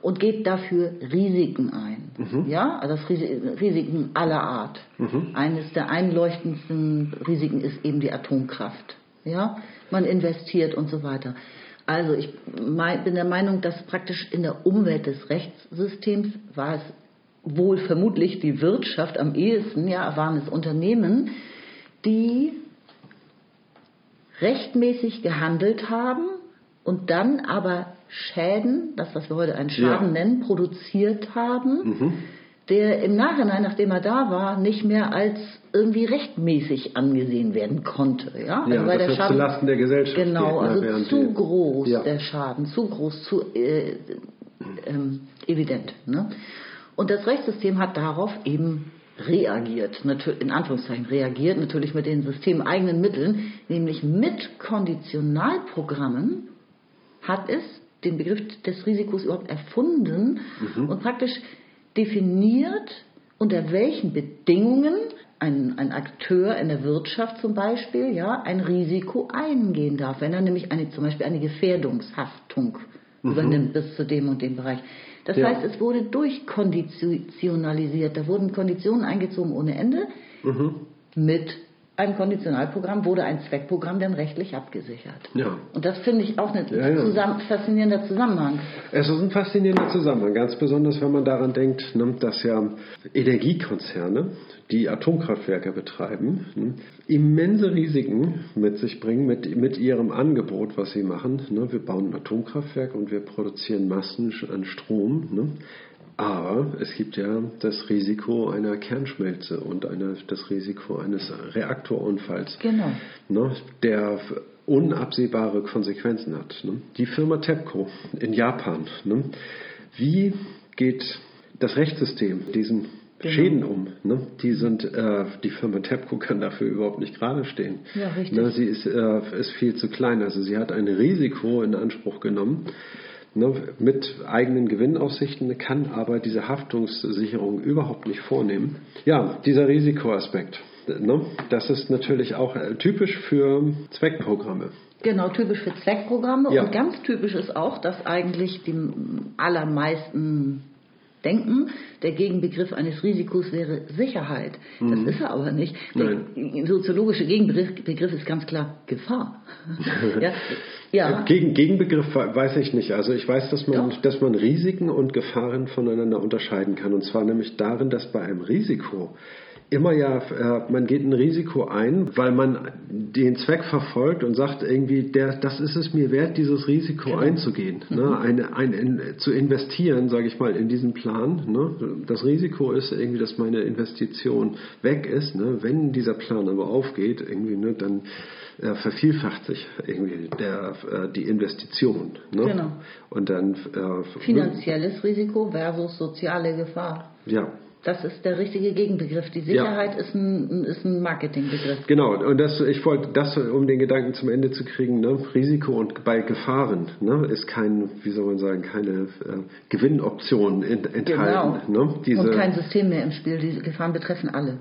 und geht dafür Risiken ein. Mhm. Ja, also Risiken aller Art. Mhm. Eines der einleuchtendsten Risiken ist eben die Atomkraft. Ja, man investiert und so weiter. Also ich bin der Meinung, dass praktisch in der Umwelt des Rechtssystems war es wohl vermutlich die Wirtschaft am ehesten, ja, waren es Unternehmen, die rechtmäßig gehandelt haben und dann aber Schäden, das was wir heute einen Schaden ja. nennen, produziert haben, mhm. Der im Nachhinein, nachdem er da war, nicht mehr als irgendwie rechtmäßig angesehen werden konnte. Ja, ja also weil der Schaden zulasten der Gesellschaft. Genau, also zu groß ja. der Schaden, zu groß, zu äh, ähm, evident. Ne? Und das Rechtssystem hat darauf eben reagiert, in Anführungszeichen reagiert, natürlich mit den systemeigenen Mitteln, nämlich mit Konditionalprogrammen hat es den Begriff des Risikos überhaupt erfunden mhm. und praktisch definiert, unter welchen Bedingungen ein, ein, Akteur in der Wirtschaft zum Beispiel ja, ein Risiko eingehen darf, wenn er nämlich eine, zum Beispiel eine Gefährdungshaftung mhm. übernimmt bis zu dem und dem Bereich. Das ja. heißt, es wurde durchkonditionalisiert. Da wurden Konditionen eingezogen ohne Ende. Mhm. Mit einem Konditionalprogramm wurde ein Zweckprogramm dann rechtlich abgesichert. Ja. Und das finde ich auch ein ja, ja. Zusammen faszinierender Zusammenhang. Es ist ein faszinierender Zusammenhang, ganz besonders wenn man daran denkt, ne, dass ja Energiekonzerne, die Atomkraftwerke betreiben, ne, immense Risiken mit sich bringen mit, mit ihrem Angebot, was sie machen. Ne. Wir bauen ein Atomkraftwerk und wir produzieren Massen an Strom. Aber es gibt ja das Risiko einer Kernschmelze und eine, das Risiko eines Reaktorunfalls, genau. ne, der unabsehbare Konsequenzen hat. Ne. Die Firma TEPCO in Japan, ne, wie geht das Rechtssystem diesen genau. Schäden um? Ne? Die sind, äh, die Firma TEPCO kann dafür überhaupt nicht gerade stehen. Ja, richtig. Ne, sie ist, äh, ist viel zu klein. Also sie hat ein Risiko in Anspruch genommen ne, mit eigenen Gewinnaussichten, kann aber diese Haftungssicherung überhaupt nicht vornehmen. Ja, dieser Risikoaspekt, ne, das ist natürlich auch äh, typisch für Zweckprogramme. Genau, typisch für Zweckprogramme. Ja. Und ganz typisch ist auch, dass eigentlich die allermeisten denken, der Gegenbegriff eines Risikos wäre Sicherheit. Das mhm. ist er aber nicht. Der Nein. soziologische Gegenbegriff ist ganz klar Gefahr. ja. ja. Gegen, Gegenbegriff weiß ich nicht. Also ich weiß, dass man, dass man Risiken und Gefahren voneinander unterscheiden kann. Und zwar nämlich darin, dass bei einem Risiko immer ja, äh, man geht ein Risiko ein, weil man den Zweck verfolgt und sagt irgendwie, der, das ist es mir wert, dieses Risiko genau. einzugehen, ne? mhm. ne? eine, ein, in, zu investieren, sage ich mal, in diesen Plan. Ne? Das Risiko ist irgendwie, dass meine Investition weg ist. Ne? Wenn dieser Plan aber aufgeht, irgendwie, ne, dann äh, vervielfacht sich irgendwie der, äh, die Investition. Ne? Genau. Und dann äh, finanzielles Risiko versus soziale Gefahr. Ja, das ist der richtige Gegenbegriff. Die Sicherheit ja. ist ein, ist ein Marketingbegriff. Genau, und das, ich wollte das, um den Gedanken zum Ende zu kriegen, ne? Risiko und bei Gefahren ne? ist kein, wie soll man sagen, keine äh, Gewinnoption enthalten. Genau. Ne? Diese, und kein System mehr im Spiel. Die Gefahren betreffen alle.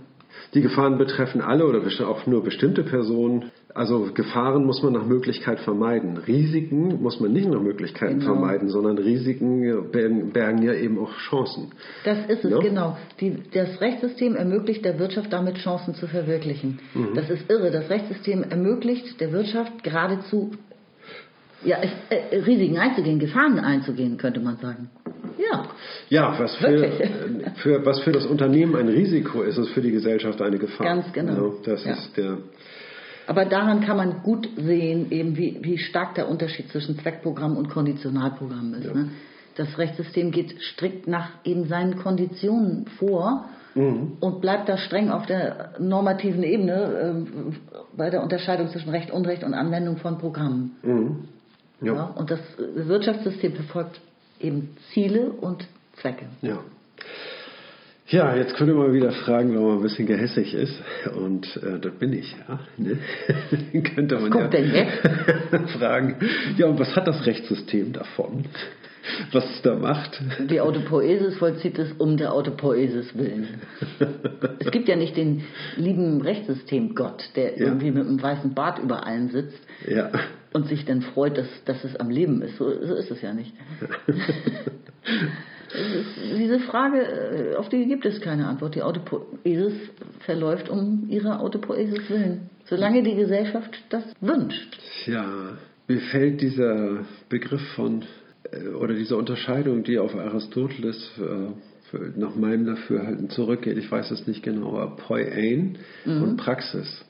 Die Gefahren betreffen alle oder auch nur bestimmte Personen. Also Gefahren muss man nach Möglichkeit vermeiden. Risiken muss man nicht nach Möglichkeit Genau. vermeiden, sondern Risiken bergen, bergen ja eben auch Chancen. Das ist es, Ja? genau. Die, das Rechtssystem ermöglicht der Wirtschaft damit Chancen zu verwirklichen. Mhm. Das ist irre. Das Rechtssystem ermöglicht der Wirtschaft geradezu ja, äh, Risiken einzugehen, Gefahren einzugehen, könnte man sagen. Ja, Ja, was für, für, was für das Unternehmen ein Risiko ist, ist für die Gesellschaft eine Gefahr. Ganz genau. Ja, das Ja. ist der. Aber daran kann man gut sehen, eben wie, wie stark der Unterschied zwischen Zweckprogramm und Konditionalprogramm ist. Ne? Das Rechtssystem geht strikt nach eben seinen Konditionen vor Mhm. und bleibt da streng auf der normativen Ebene ähm, bei der Unterscheidung zwischen Recht, Unrecht und Anwendung von Programmen. Mhm. Ja. Ja. Und das äh, Wirtschaftssystem verfolgt eben Ziele und Zwecke. Ja. Ja, jetzt könnte man wieder fragen, wenn man ein bisschen gehässig ist. Und äh, das bin ich, ja. Ne? könnte man kommt ja fragen, ja, und was hat das Rechtssystem davon? Was es da macht? Die Autopoesis vollzieht es um der Autopoesis willen. Es gibt ja nicht den lieben Rechtssystem Gott, der Ja. irgendwie mit einem weißen Bart über allen sitzt Ja. und sich dann freut, dass, dass es am Leben ist. So, so ist es ja nicht. Diese Frage, äh, auf die gibt es keine Antwort. Die Autopoesis verläuft um ihrer Autopoesis willen. Solange die Gesellschaft das wünscht. Tja, mir fällt dieser Begriff von, äh, oder diese Unterscheidung, die auf Aristoteles äh, nach meinem Dafürhalten zurückgeht, ich weiß es nicht genau, aber Poiein und Praxis.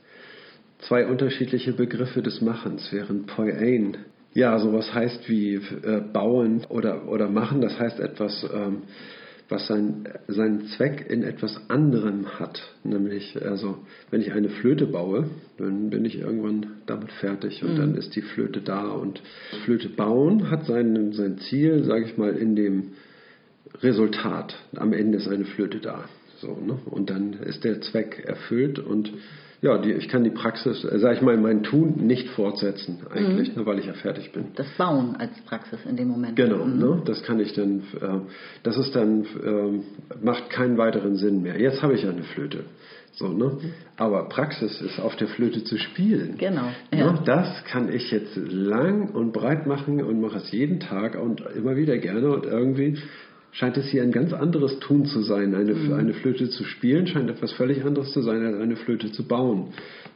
Zwei unterschiedliche Begriffe des Machens, während Poiein ja sowas heißt wie äh, bauen oder, oder machen, das heißt etwas, ähm, was sein, seinen Zweck in etwas anderem hat. Nämlich, also, wenn ich eine Flöte baue, dann bin ich irgendwann damit fertig und dann ist die Flöte da. Und Flöte bauen hat sein, sein Ziel, sage ich mal, in dem Resultat. Am Ende ist eine Flöte da. So, ne? Und dann ist der Zweck erfüllt und ja, die, ich kann die Praxis, äh, sage ich mal, mein Tun nicht fortsetzen eigentlich, ne, weil ich ja fertig bin. Das Bauen als Praxis in dem Moment. Genau, ne? das kann ich dann, äh, das ist dann, ähm, macht keinen weiteren Sinn mehr. Jetzt habe ich ja eine Flöte. So, ne? Aber Praxis ist auf der Flöte zu spielen. Genau, Ne? ja. Das kann ich jetzt lang und breit machen und mache es jeden Tag und immer wieder gerne und irgendwie scheint es hier ein ganz anderes Tun zu sein. Eine, Mhm. eine Flöte zu spielen scheint etwas völlig anderes zu sein, als eine Flöte zu bauen.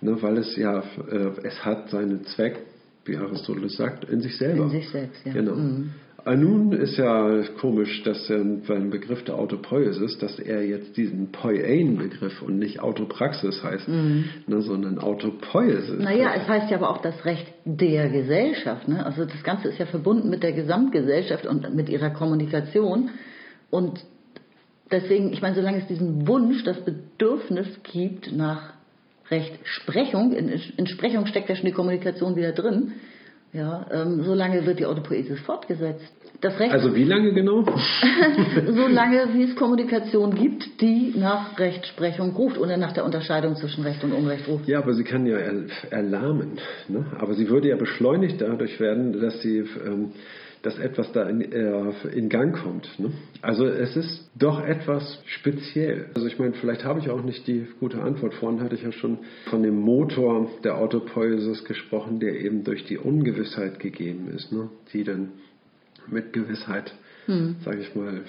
Ne? Weil es ja, äh, es hat seinen Zweck, wie Aristoteles sagt, in sich selber. In sich selbst, ja. Genau. Mhm. Ah, Nun ist ja komisch, dass er beim Begriff der Autopoiesis, dass er jetzt diesen Poiein-Begriff und nicht Autopraxis heißt, ne, sondern Autopoiesis. Mhm. Naja, es heißt ja aber auch das Recht der Gesellschaft. Ne? Also das Ganze ist ja verbunden mit der Gesamtgesellschaft und mit ihrer Kommunikation. Und deswegen, ich meine, solange es diesen Wunsch, das Bedürfnis gibt nach Rechtsprechung, in, in Sprechung steckt ja schon die Kommunikation wieder drin, ja, ähm, solange wird die Autopoesis fortgesetzt. Das Recht, Also wie lange genau? solange wie es Kommunikation gibt, die nach Rechtsprechung ruft oder nach der Unterscheidung zwischen Recht und Unrecht ruft. Ja, aber sie kann ja er, erlahmen. Ne? Aber sie würde ja beschleunigt dadurch werden, dass sie, ähm, dass etwas da in, äh, in Gang kommt. Ne? Also es ist doch etwas speziell. Also ich meine, vielleicht habe ich auch nicht die gute Antwort. Vorhin hatte ich ja schon von dem Motor der Autopoiesis gesprochen, der eben durch die Ungewissheit gegeben ist, ne? die dann mit Gewissheit, sage ich mal,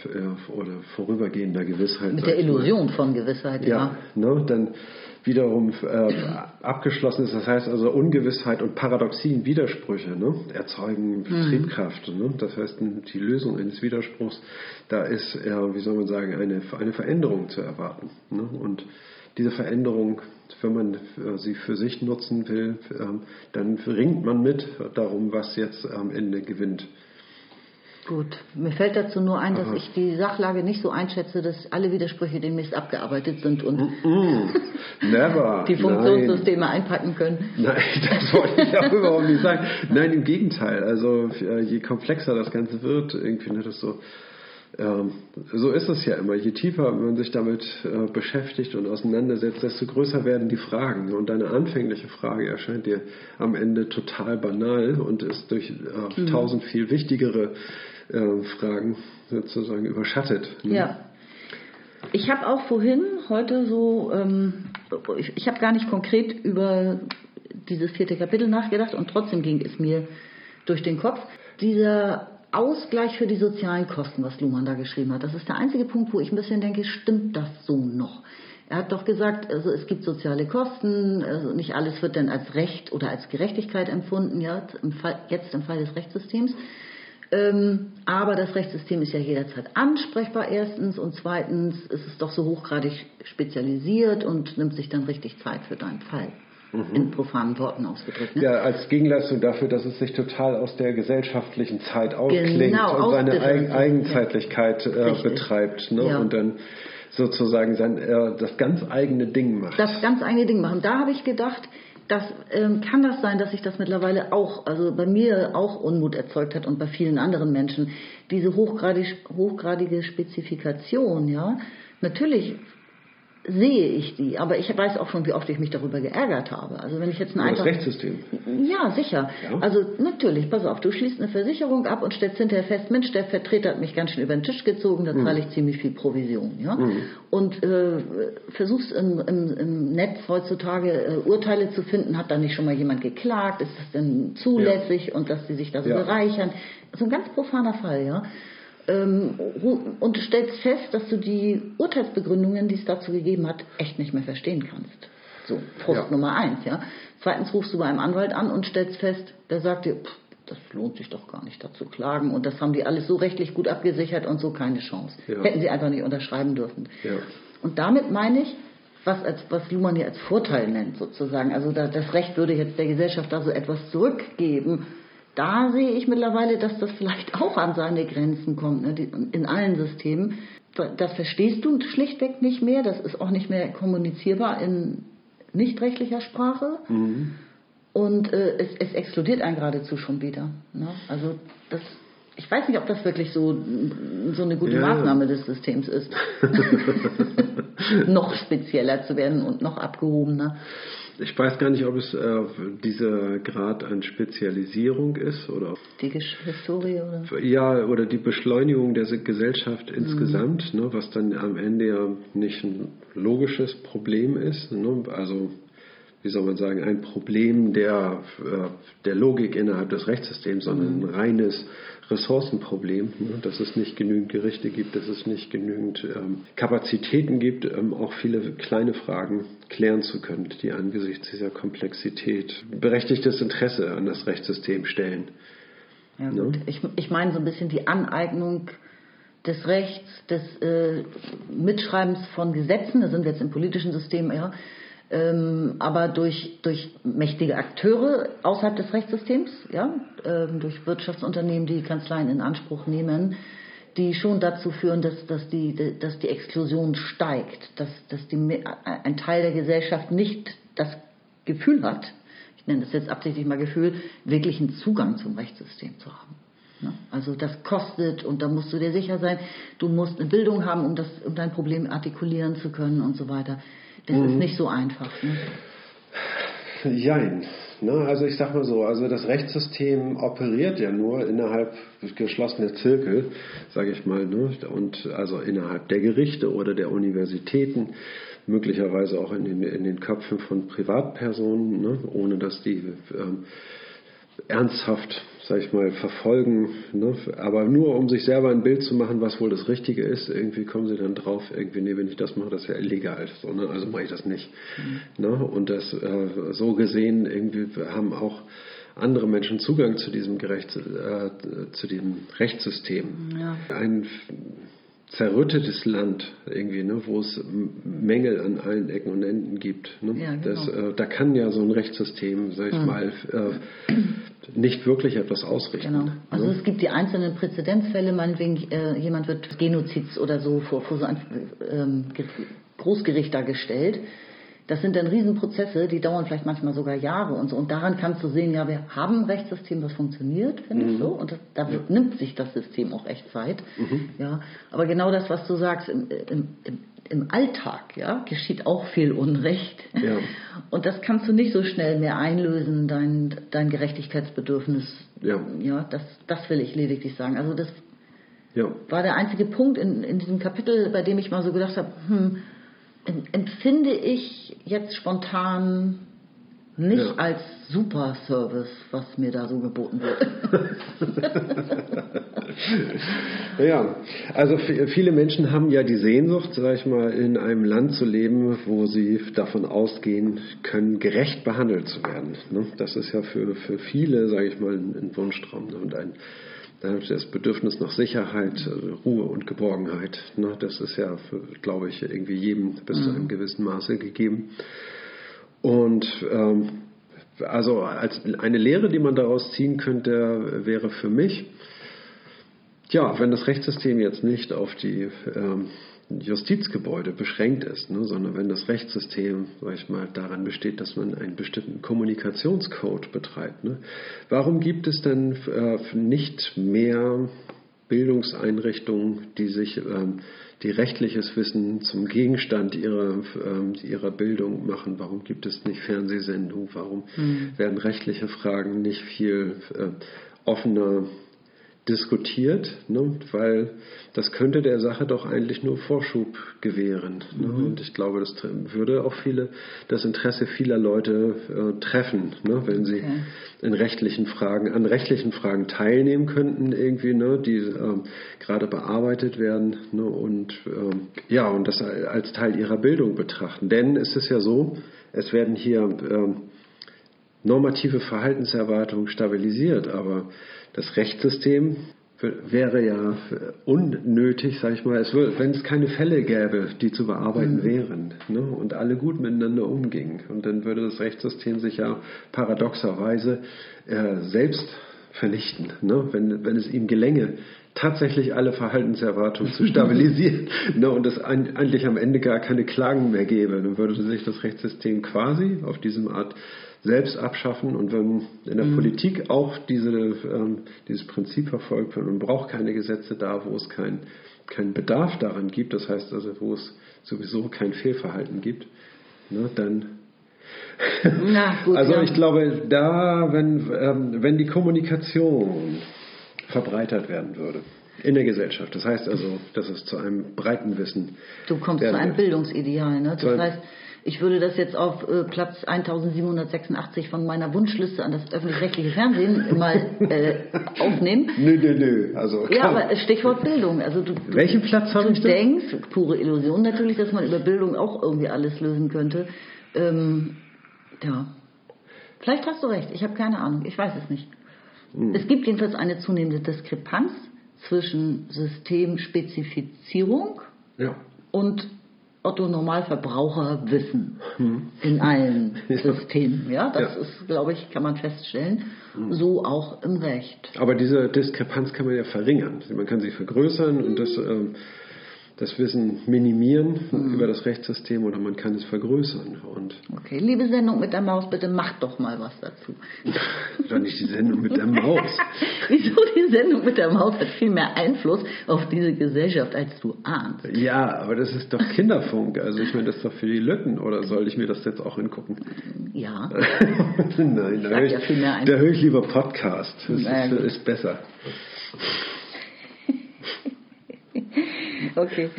oder vorübergehender Gewissheit. Mit der Illusion von Gewissheit, ja. ja, ne, dann wiederum äh, abgeschlossen ist. Das heißt also Ungewissheit und Paradoxien, Widersprüche ne, erzeugen Triebkraft. Ne? Das heißt, die Lösung eines Widerspruchs, da ist, äh, wie soll man sagen, eine, eine Veränderung zu erwarten. Ne? Und diese Veränderung, wenn man äh, sie für sich nutzen will, ähm, dann ringt man mit darum, was jetzt am Ende gewinnt. Gut, mir fällt dazu nur ein, dass Aber- ich die Sachlage nicht so einschätze, dass alle Widersprüche demnächst abgearbeitet sind und Never. die nein. Funktionssysteme einpacken können. Nein, das wollte ich auch überhaupt nicht sagen. Nein, im Gegenteil. Also äh, je komplexer das Ganze wird, irgendwie ne, das so. Ähm, so ist es ja immer. Je tiefer man sich damit äh, beschäftigt und auseinandersetzt, desto größer werden die Fragen. Und deine anfängliche Frage erscheint dir am Ende total banal und ist durch äh, tausend viel wichtigere äh, Fragen sozusagen überschattet. ne? Ja. Ich habe auch vorhin heute so, ähm, ich, ich habe gar nicht konkret über dieses vierte Kapitel nachgedacht und trotzdem ging es mir durch den Kopf. Dieser Ausgleich für die sozialen Kosten, was Luhmann da geschrieben hat, das ist der einzige Punkt, wo ich ein bisschen denke, stimmt das so noch? Er hat doch gesagt, also es gibt soziale Kosten, also nicht alles wird dann als Recht oder als Gerechtigkeit empfunden, ja, im Fall, jetzt im Fall des Rechtssystems. Ähm, aber das Rechtssystem ist ja jederzeit ansprechbar, erstens. Und zweitens ist es doch so hochgradig spezialisiert und nimmt sich dann richtig Zeit für deinen Fall. Mhm. In profanen Worten ausgedrückt. Ne? Ja, als Gegenleistung dafür, dass es sich total aus der gesellschaftlichen Zeit ausklingt genau, und seine Eig Eigenzeitlichkeit äh, betreibt. Ne? Ja. Und dann sozusagen sein, äh, das ganz eigene Ding macht. Das ganz eigene Ding machen. Da habe ich gedacht, das ähm, kann das sein, dass sich das mittlerweile auch, also bei mir auch Unmut erzeugt hat und bei vielen anderen Menschen. Diese hochgradig, hochgradige Spezifikation, ja. Natürlich sehe ich die, aber ich weiß auch schon, wie oft ich mich darüber geärgert habe. Also wenn ich jetzt ein einfach, das Rechtssystem. Ja, sicher. Ja. Also natürlich, pass auf, du schließt eine Versicherung ab und stellst hinterher fest, Mensch, der Vertreter hat mich ganz schön über den Tisch gezogen, da zahle mhm. ich ziemlich viel Provision, ja. Mhm. Und äh, versuchst im, im, im, Netz heutzutage äh, Urteile zu finden, hat da nicht schon mal jemand geklagt, ist das denn zulässig ja. und dass sie sich da so ja. bereichern. So ein ganz profaner Fall, ja ähm, und du stellst fest, dass du die Urteilsbegründungen, die es dazu gegeben hat, echt nicht mehr verstehen kannst. So, Frust ja. Nummer eins, ja. Zweitens rufst du bei einem Anwalt an und stellst fest, der sagt dir, pff, das lohnt sich doch gar nicht, dazu klagen. Und das haben die alles so rechtlich gut abgesichert und so keine Chance. Ja. Hätten sie einfach nicht unterschreiben dürfen. Ja. Und damit meine ich, was, als, was Luhmann hier als Vorteil nennt, sozusagen. Also da, das Recht würde jetzt der Gesellschaft da so etwas zurückgeben, da sehe ich mittlerweile, dass das vielleicht auch an seine Grenzen kommt, ne, in allen Systemen. Das verstehst du schlichtweg nicht mehr, das ist auch nicht mehr kommunizierbar in nicht rechtlicher Sprache. Mhm. Und äh, es, es, explodiert einen geradezu schon wieder. Ne? Also das, ich weiß nicht, ob das wirklich so, so eine gute ja. Maßnahme des Systems ist. noch spezieller zu werden und noch abgehobener ich weiß gar nicht, ob es äh, dieser Grad an Spezialisierung ist oder die Historie oder ja oder die Beschleunigung der Gesellschaft insgesamt, mhm. ne, was dann am Ende ja nicht ein logisches Problem ist. Ne, also wie soll man sagen, ein Problem der, äh, der Logik innerhalb des Rechtssystems, sondern ein mhm. reines Ressourcenproblem, ne, dass es nicht genügend Gerichte gibt, dass es nicht genügend ähm, Kapazitäten gibt, ähm, auch viele kleine Fragen klären zu können, die angesichts dieser Komplexität berechtigtes Interesse an das Rechtssystem stellen. Ja, ne? ich, ich meine so ein bisschen die Aneignung des Rechts, des äh, Mitschreibens von Gesetzen, da sind wir jetzt im politischen System, ja, ähm, aber durch, durch mächtige Akteure außerhalb des Rechtssystems, ja, ähm, durch Wirtschaftsunternehmen, die Kanzleien in Anspruch nehmen, die schon dazu führen, dass, dass, die, dass die Exklusion steigt, dass, dass die, ein Teil der Gesellschaft nicht das Gefühl hat, ich nenne das jetzt absichtlich mal Gefühl, wirklich einen Zugang zum Rechtssystem zu haben. Ne? Also das kostet und da musst du dir sicher sein, du musst eine Bildung haben, um, das, um dein Problem artikulieren zu können und so weiter. Das mhm. ist nicht so einfach. Ne? Jein. Ne? Also ich sag mal so, also das Rechtssystem operiert ja nur innerhalb geschlossener Zirkel, sage ich mal, ne? und also innerhalb der Gerichte oder der Universitäten, möglicherweise auch in den, in den Köpfen von Privatpersonen, ne? ohne dass die ähm, ernsthaft, sag ich mal, verfolgen. Ne? Aber nur um sich selber ein Bild zu machen, was wohl das Richtige ist, irgendwie kommen sie dann drauf, irgendwie, nee, wenn ich das mache, das ist ja illegal. So, ne? Also mache ich das nicht. Mhm. Ne? Und das äh, so gesehen, irgendwie haben auch andere Menschen Zugang zu diesem, Gerecht, äh, zu diesem Rechtssystem. Ja. Ein zerrüttetes Land irgendwie, ne, wo es Mängel an allen Ecken und Enden gibt. Ne? Ja, genau. das, äh, da kann ja so ein Rechtssystem, sag ich hm. mal, äh, nicht wirklich etwas ausrichten. Genau. Also ne? es gibt die einzelnen Präzedenzfälle, meinetwegen äh, jemand wird Genozids oder so vor, vor so ein ähm, Großgericht dargestellt. Das sind dann Riesenprozesse, die dauern vielleicht manchmal sogar Jahre und so. Und daran kannst du sehen, ja, wir haben ein Rechtssystem, das funktioniert, finde mhm. ich so. Und das, da ja. nimmt sich das System auch echt Zeit. Mhm. Ja, aber genau das, was du sagst, im, im, im, im Alltag ja, geschieht auch viel Unrecht. Ja. Und das kannst du nicht so schnell mehr einlösen, dein, dein Gerechtigkeitsbedürfnis. Ja. ja das, das will ich lediglich sagen. Also das ja. war der einzige Punkt in, in diesem Kapitel, bei dem ich mal so gedacht habe, hm, empfinde ich jetzt spontan Nicht Ja. als Superservice, was mir da so geboten wird. Ja, also viele Menschen haben ja die Sehnsucht, sag ich mal, in einem Land zu leben, wo sie davon ausgehen können, gerecht behandelt zu werden. ne? Das ist ja für, für viele, sage ich mal, ein ein Wunschtraum ne? und ein das Bedürfnis nach Sicherheit, äh, Ruhe und Geborgenheit. ne? Das ist ja, für, glaube ich, irgendwie jedem bis zu einem gewissen Maße gegeben. Und ähm, also als eine Lehre, die man daraus ziehen könnte, wäre für mich, ja, wenn das Rechtssystem jetzt nicht auf die ähm, Justizgebäude beschränkt ist, ne, sondern wenn das Rechtssystem, sag ich mal, daran besteht, dass man einen bestimmten Kommunikationscode betreibt, ne, warum gibt es denn äh, nicht mehr Bildungseinrichtungen, die sich ähm, die rechtliches Wissen zum Gegenstand ihrer, ähm, ihrer Bildung machen. Warum gibt es nicht Fernsehsendungen? Warum werden rechtliche Fragen nicht viel äh, offener diskutiert? Ne? Weil das könnte der Sache doch eigentlich nur Vorschub gewähren. Ne? Und ich glaube, das würde auch viele, das Interesse vieler Leute äh, treffen, ne? wenn sie Okay. in rechtlichen Fragen, an rechtlichen Fragen teilnehmen könnten, irgendwie, ne, die ähm, gerade bearbeitet werden ne, und ähm, ja, und das als Teil ihrer Bildung betrachten. Denn es ist ja so, es werden hier ähm, normative Verhaltenserwartungen stabilisiert, aber das Rechtssystem wäre ja unnötig, sag ich mal, es wür- wenn es keine Fälle gäbe, die zu bearbeiten wären ne, und alle gut miteinander umgingen. Und dann würde das Rechtssystem sich ja paradoxerweise äh, selbst vernichten, ne, wenn, wenn es ihm gelänge, tatsächlich alle Verhaltenserwartungen zu stabilisieren ne, und es eigentlich am Ende gar keine Klagen mehr gäbe, dann würde sich das Rechtssystem quasi auf diesem Art selbst abschaffen und wenn in der Politik auch diese, ähm, dieses Prinzip verfolgt wird, man braucht keine Gesetze da, wo es keinen keinen Bedarf daran gibt, das heißt also, wo es sowieso kein Fehlverhalten gibt, ne, dann Na gut, also ja. ich glaube, da, wenn, ähm, wenn die Kommunikation verbreitert werden würde in der Gesellschaft, das heißt also, dass es zu einem breiten Wissen Du kommst zu einem. Bildungsideal. Ne? Das heißt, ich würde das jetzt auf äh, Platz 1786 von meiner Wunschliste an das öffentlich-rechtliche Fernsehen mal äh, aufnehmen. Nö, nö, nö. Also Ja, aber Stichwort Bildung. Also du, du, Welchen Platz habe du ich da? denkst, pure Illusion natürlich, dass man über Bildung auch irgendwie alles lösen könnte. Ähm, ja. Vielleicht hast du recht. Ich habe keine Ahnung. Ich weiß es nicht. Hm. Es gibt jedenfalls eine zunehmende Diskrepanz zwischen Systemspezifizierung Ja. und Otto Normalverbraucherwissen in allen Systemen. Ja, das Ja. ist, glaube ich, kann man feststellen. So auch im Recht. Aber diese Diskrepanz kann man ja verringern. Man kann sie vergrößern und das, ähm, das Wissen minimieren Mhm. über das Rechtssystem oder man kann es vergrößern. Und Okay, liebe Sendung mit der Maus, bitte macht doch mal was dazu. doch nicht die Sendung mit der Maus. Wieso die Sendung mit der Maus hat viel mehr Einfluss auf diese Gesellschaft, als du ahnst. Ja, aber das ist doch Kinderfunk. Also ich meine, das ist doch für die Lütten. Oder soll ich mir das jetzt auch angucken? Ja, Nein, da höre ja ich, ein. da höre ich lieber Podcast. Das ist, ist besser. Okay.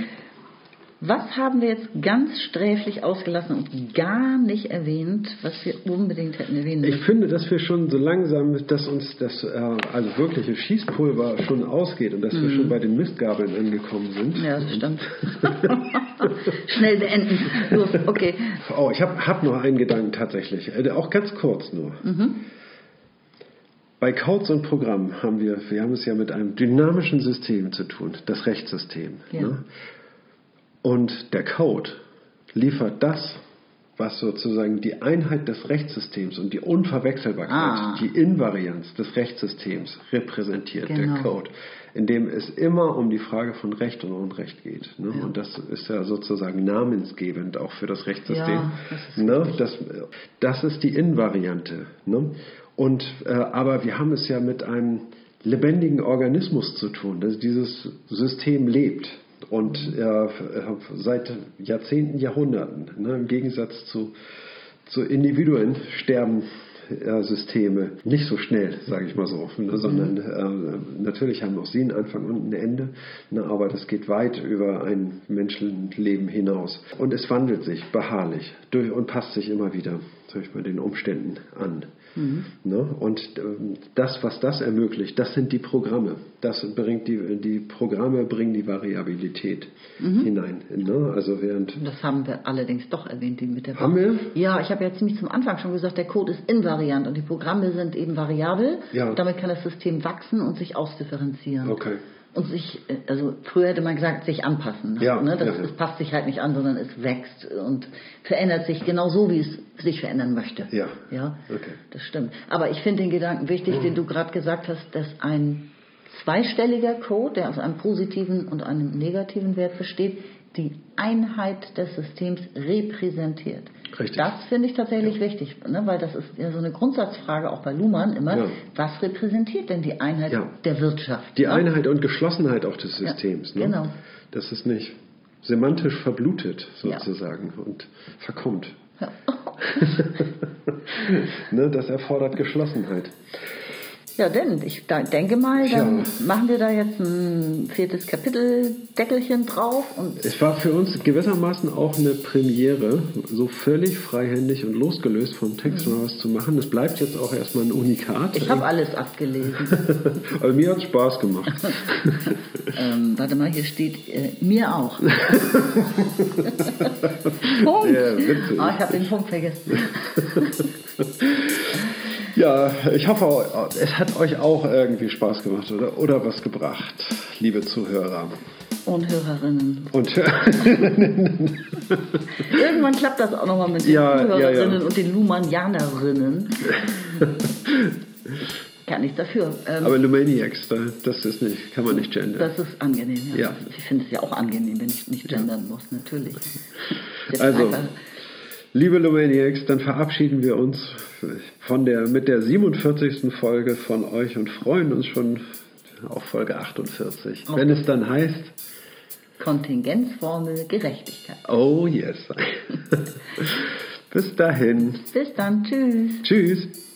Was haben wir jetzt ganz sträflich ausgelassen und gar nicht erwähnt, was wir unbedingt hätten erwähnen Ich müssen? finde, dass wir schon so langsam, dass uns das äh, also wirkliche Schießpulver schon ausgeht und dass wir schon bei den Mistgabeln angekommen sind. Mhm. Ja, das stimmt. Schnell beenden. Los, okay. Oh, ich habe hab noch einen Gedanken tatsächlich, äh, auch ganz kurz nur. Mhm. Bei Codes und Programmen haben wir, wir haben es ja mit einem dynamischen System zu tun, das Rechtssystem. Ja. Ne? Und der Code liefert das, was sozusagen die Einheit des Rechtssystems und die Unverwechselbarkeit, Ah. die Invarianz des Rechtssystems repräsentiert, Genau. der Code, in dem es immer um die Frage von Recht und Unrecht geht. Ne? Und das ist ja sozusagen namensgebend auch für das Rechtssystem. Ja, das ist ne? das, das ist die Invariante. Ne? Und, äh, aber wir haben es ja mit einem lebendigen Organismus zu tun, dass dieses System lebt. Und äh, seit Jahrzehnten, Jahrhunderten, ne, im Gegensatz zu, zu Individuen, sterben Systeme nicht so schnell, sage ich mal so, ne, sondern äh, natürlich haben auch sie einen Anfang und ein Ende, ne, aber das geht weit über ein Menschenleben hinaus. Und es wandelt sich beharrlich durch und passt sich immer wieder ich mal, den Umständen an. Mhm. Ne? Und ähm, das, was das ermöglicht, das sind die Programme. Das bringt die, die Programme bringen die Variabilität mhm. hinein. Ne? Also während das haben wir allerdings doch erwähnt, die mit der Haben wir? Ja, ich habe ja ziemlich zum Anfang schon gesagt, der Code ist invariant und die Programme sind eben variabel. Ja. Damit kann das System wachsen und sich ausdifferenzieren. Okay und sich, also früher hätte man gesagt, sich anpassen. Ja, ne? das, ja. Es passt sich halt nicht an, sondern es wächst und verändert sich genau so, wie es sich verändern möchte. Ja. Ja, okay. das stimmt. Aber ich finde den Gedanken wichtig, mhm. den du gerade gesagt hast, dass ein zweistelliger Code, der aus einem positiven und einem negativen Wert besteht, die Einheit des Systems repräsentiert. Richtig. Das finde ich tatsächlich ja. wichtig, ne? weil das ist ja so eine Grundsatzfrage auch bei Luhmann immer. Ja. Was repräsentiert denn die Einheit ja. der Wirtschaft? Die ne? Einheit und Geschlossenheit auch des Systems. Ne? Genau. Das ist nicht semantisch verblutet sozusagen und verkommt. ne? Das erfordert Geschlossenheit. Ja, denn ich denke mal, dann ja. machen wir da jetzt ein viertes Kapitel Deckelchen drauf. Und es war für uns gewissermaßen auch eine Premiere, so völlig freihändig und losgelöst vom Text mhm. was zu machen. Es bleibt jetzt auch erstmal ein Unikat. Ich habe alles abgelesen. Aber mir hat es Spaß gemacht. ähm, warte mal, hier steht äh, mir auch. Punkt. Ja. Oh, ich habe den Punkt vergessen. Ja, ich hoffe, es hat euch auch irgendwie Spaß gemacht oder, oder was gebracht, liebe Zuhörer. Und Hörerinnen. Und Hörerinnen. Irgendwann klappt das auch nochmal mit den ja, Zuhörerinnen ja, ja. und den Lumanianerinnen. Gar nichts dafür. Ähm, Aber Lumaniacs, das ist nicht, kann man nicht gendern. Das ist angenehm, ja. ja. Ich finde es ja auch angenehm, wenn ich nicht gendern muss, natürlich. also, liebe Lumaniacs, dann verabschieden wir uns von der, mit der 47. Folge von euch und freuen uns schon auf Folge 48. Okay. Wenn es dann heißt Kontingenzformel Gerechtigkeit. Oh yes. Bis dahin. Bis dann. Tschüss. Tschüss.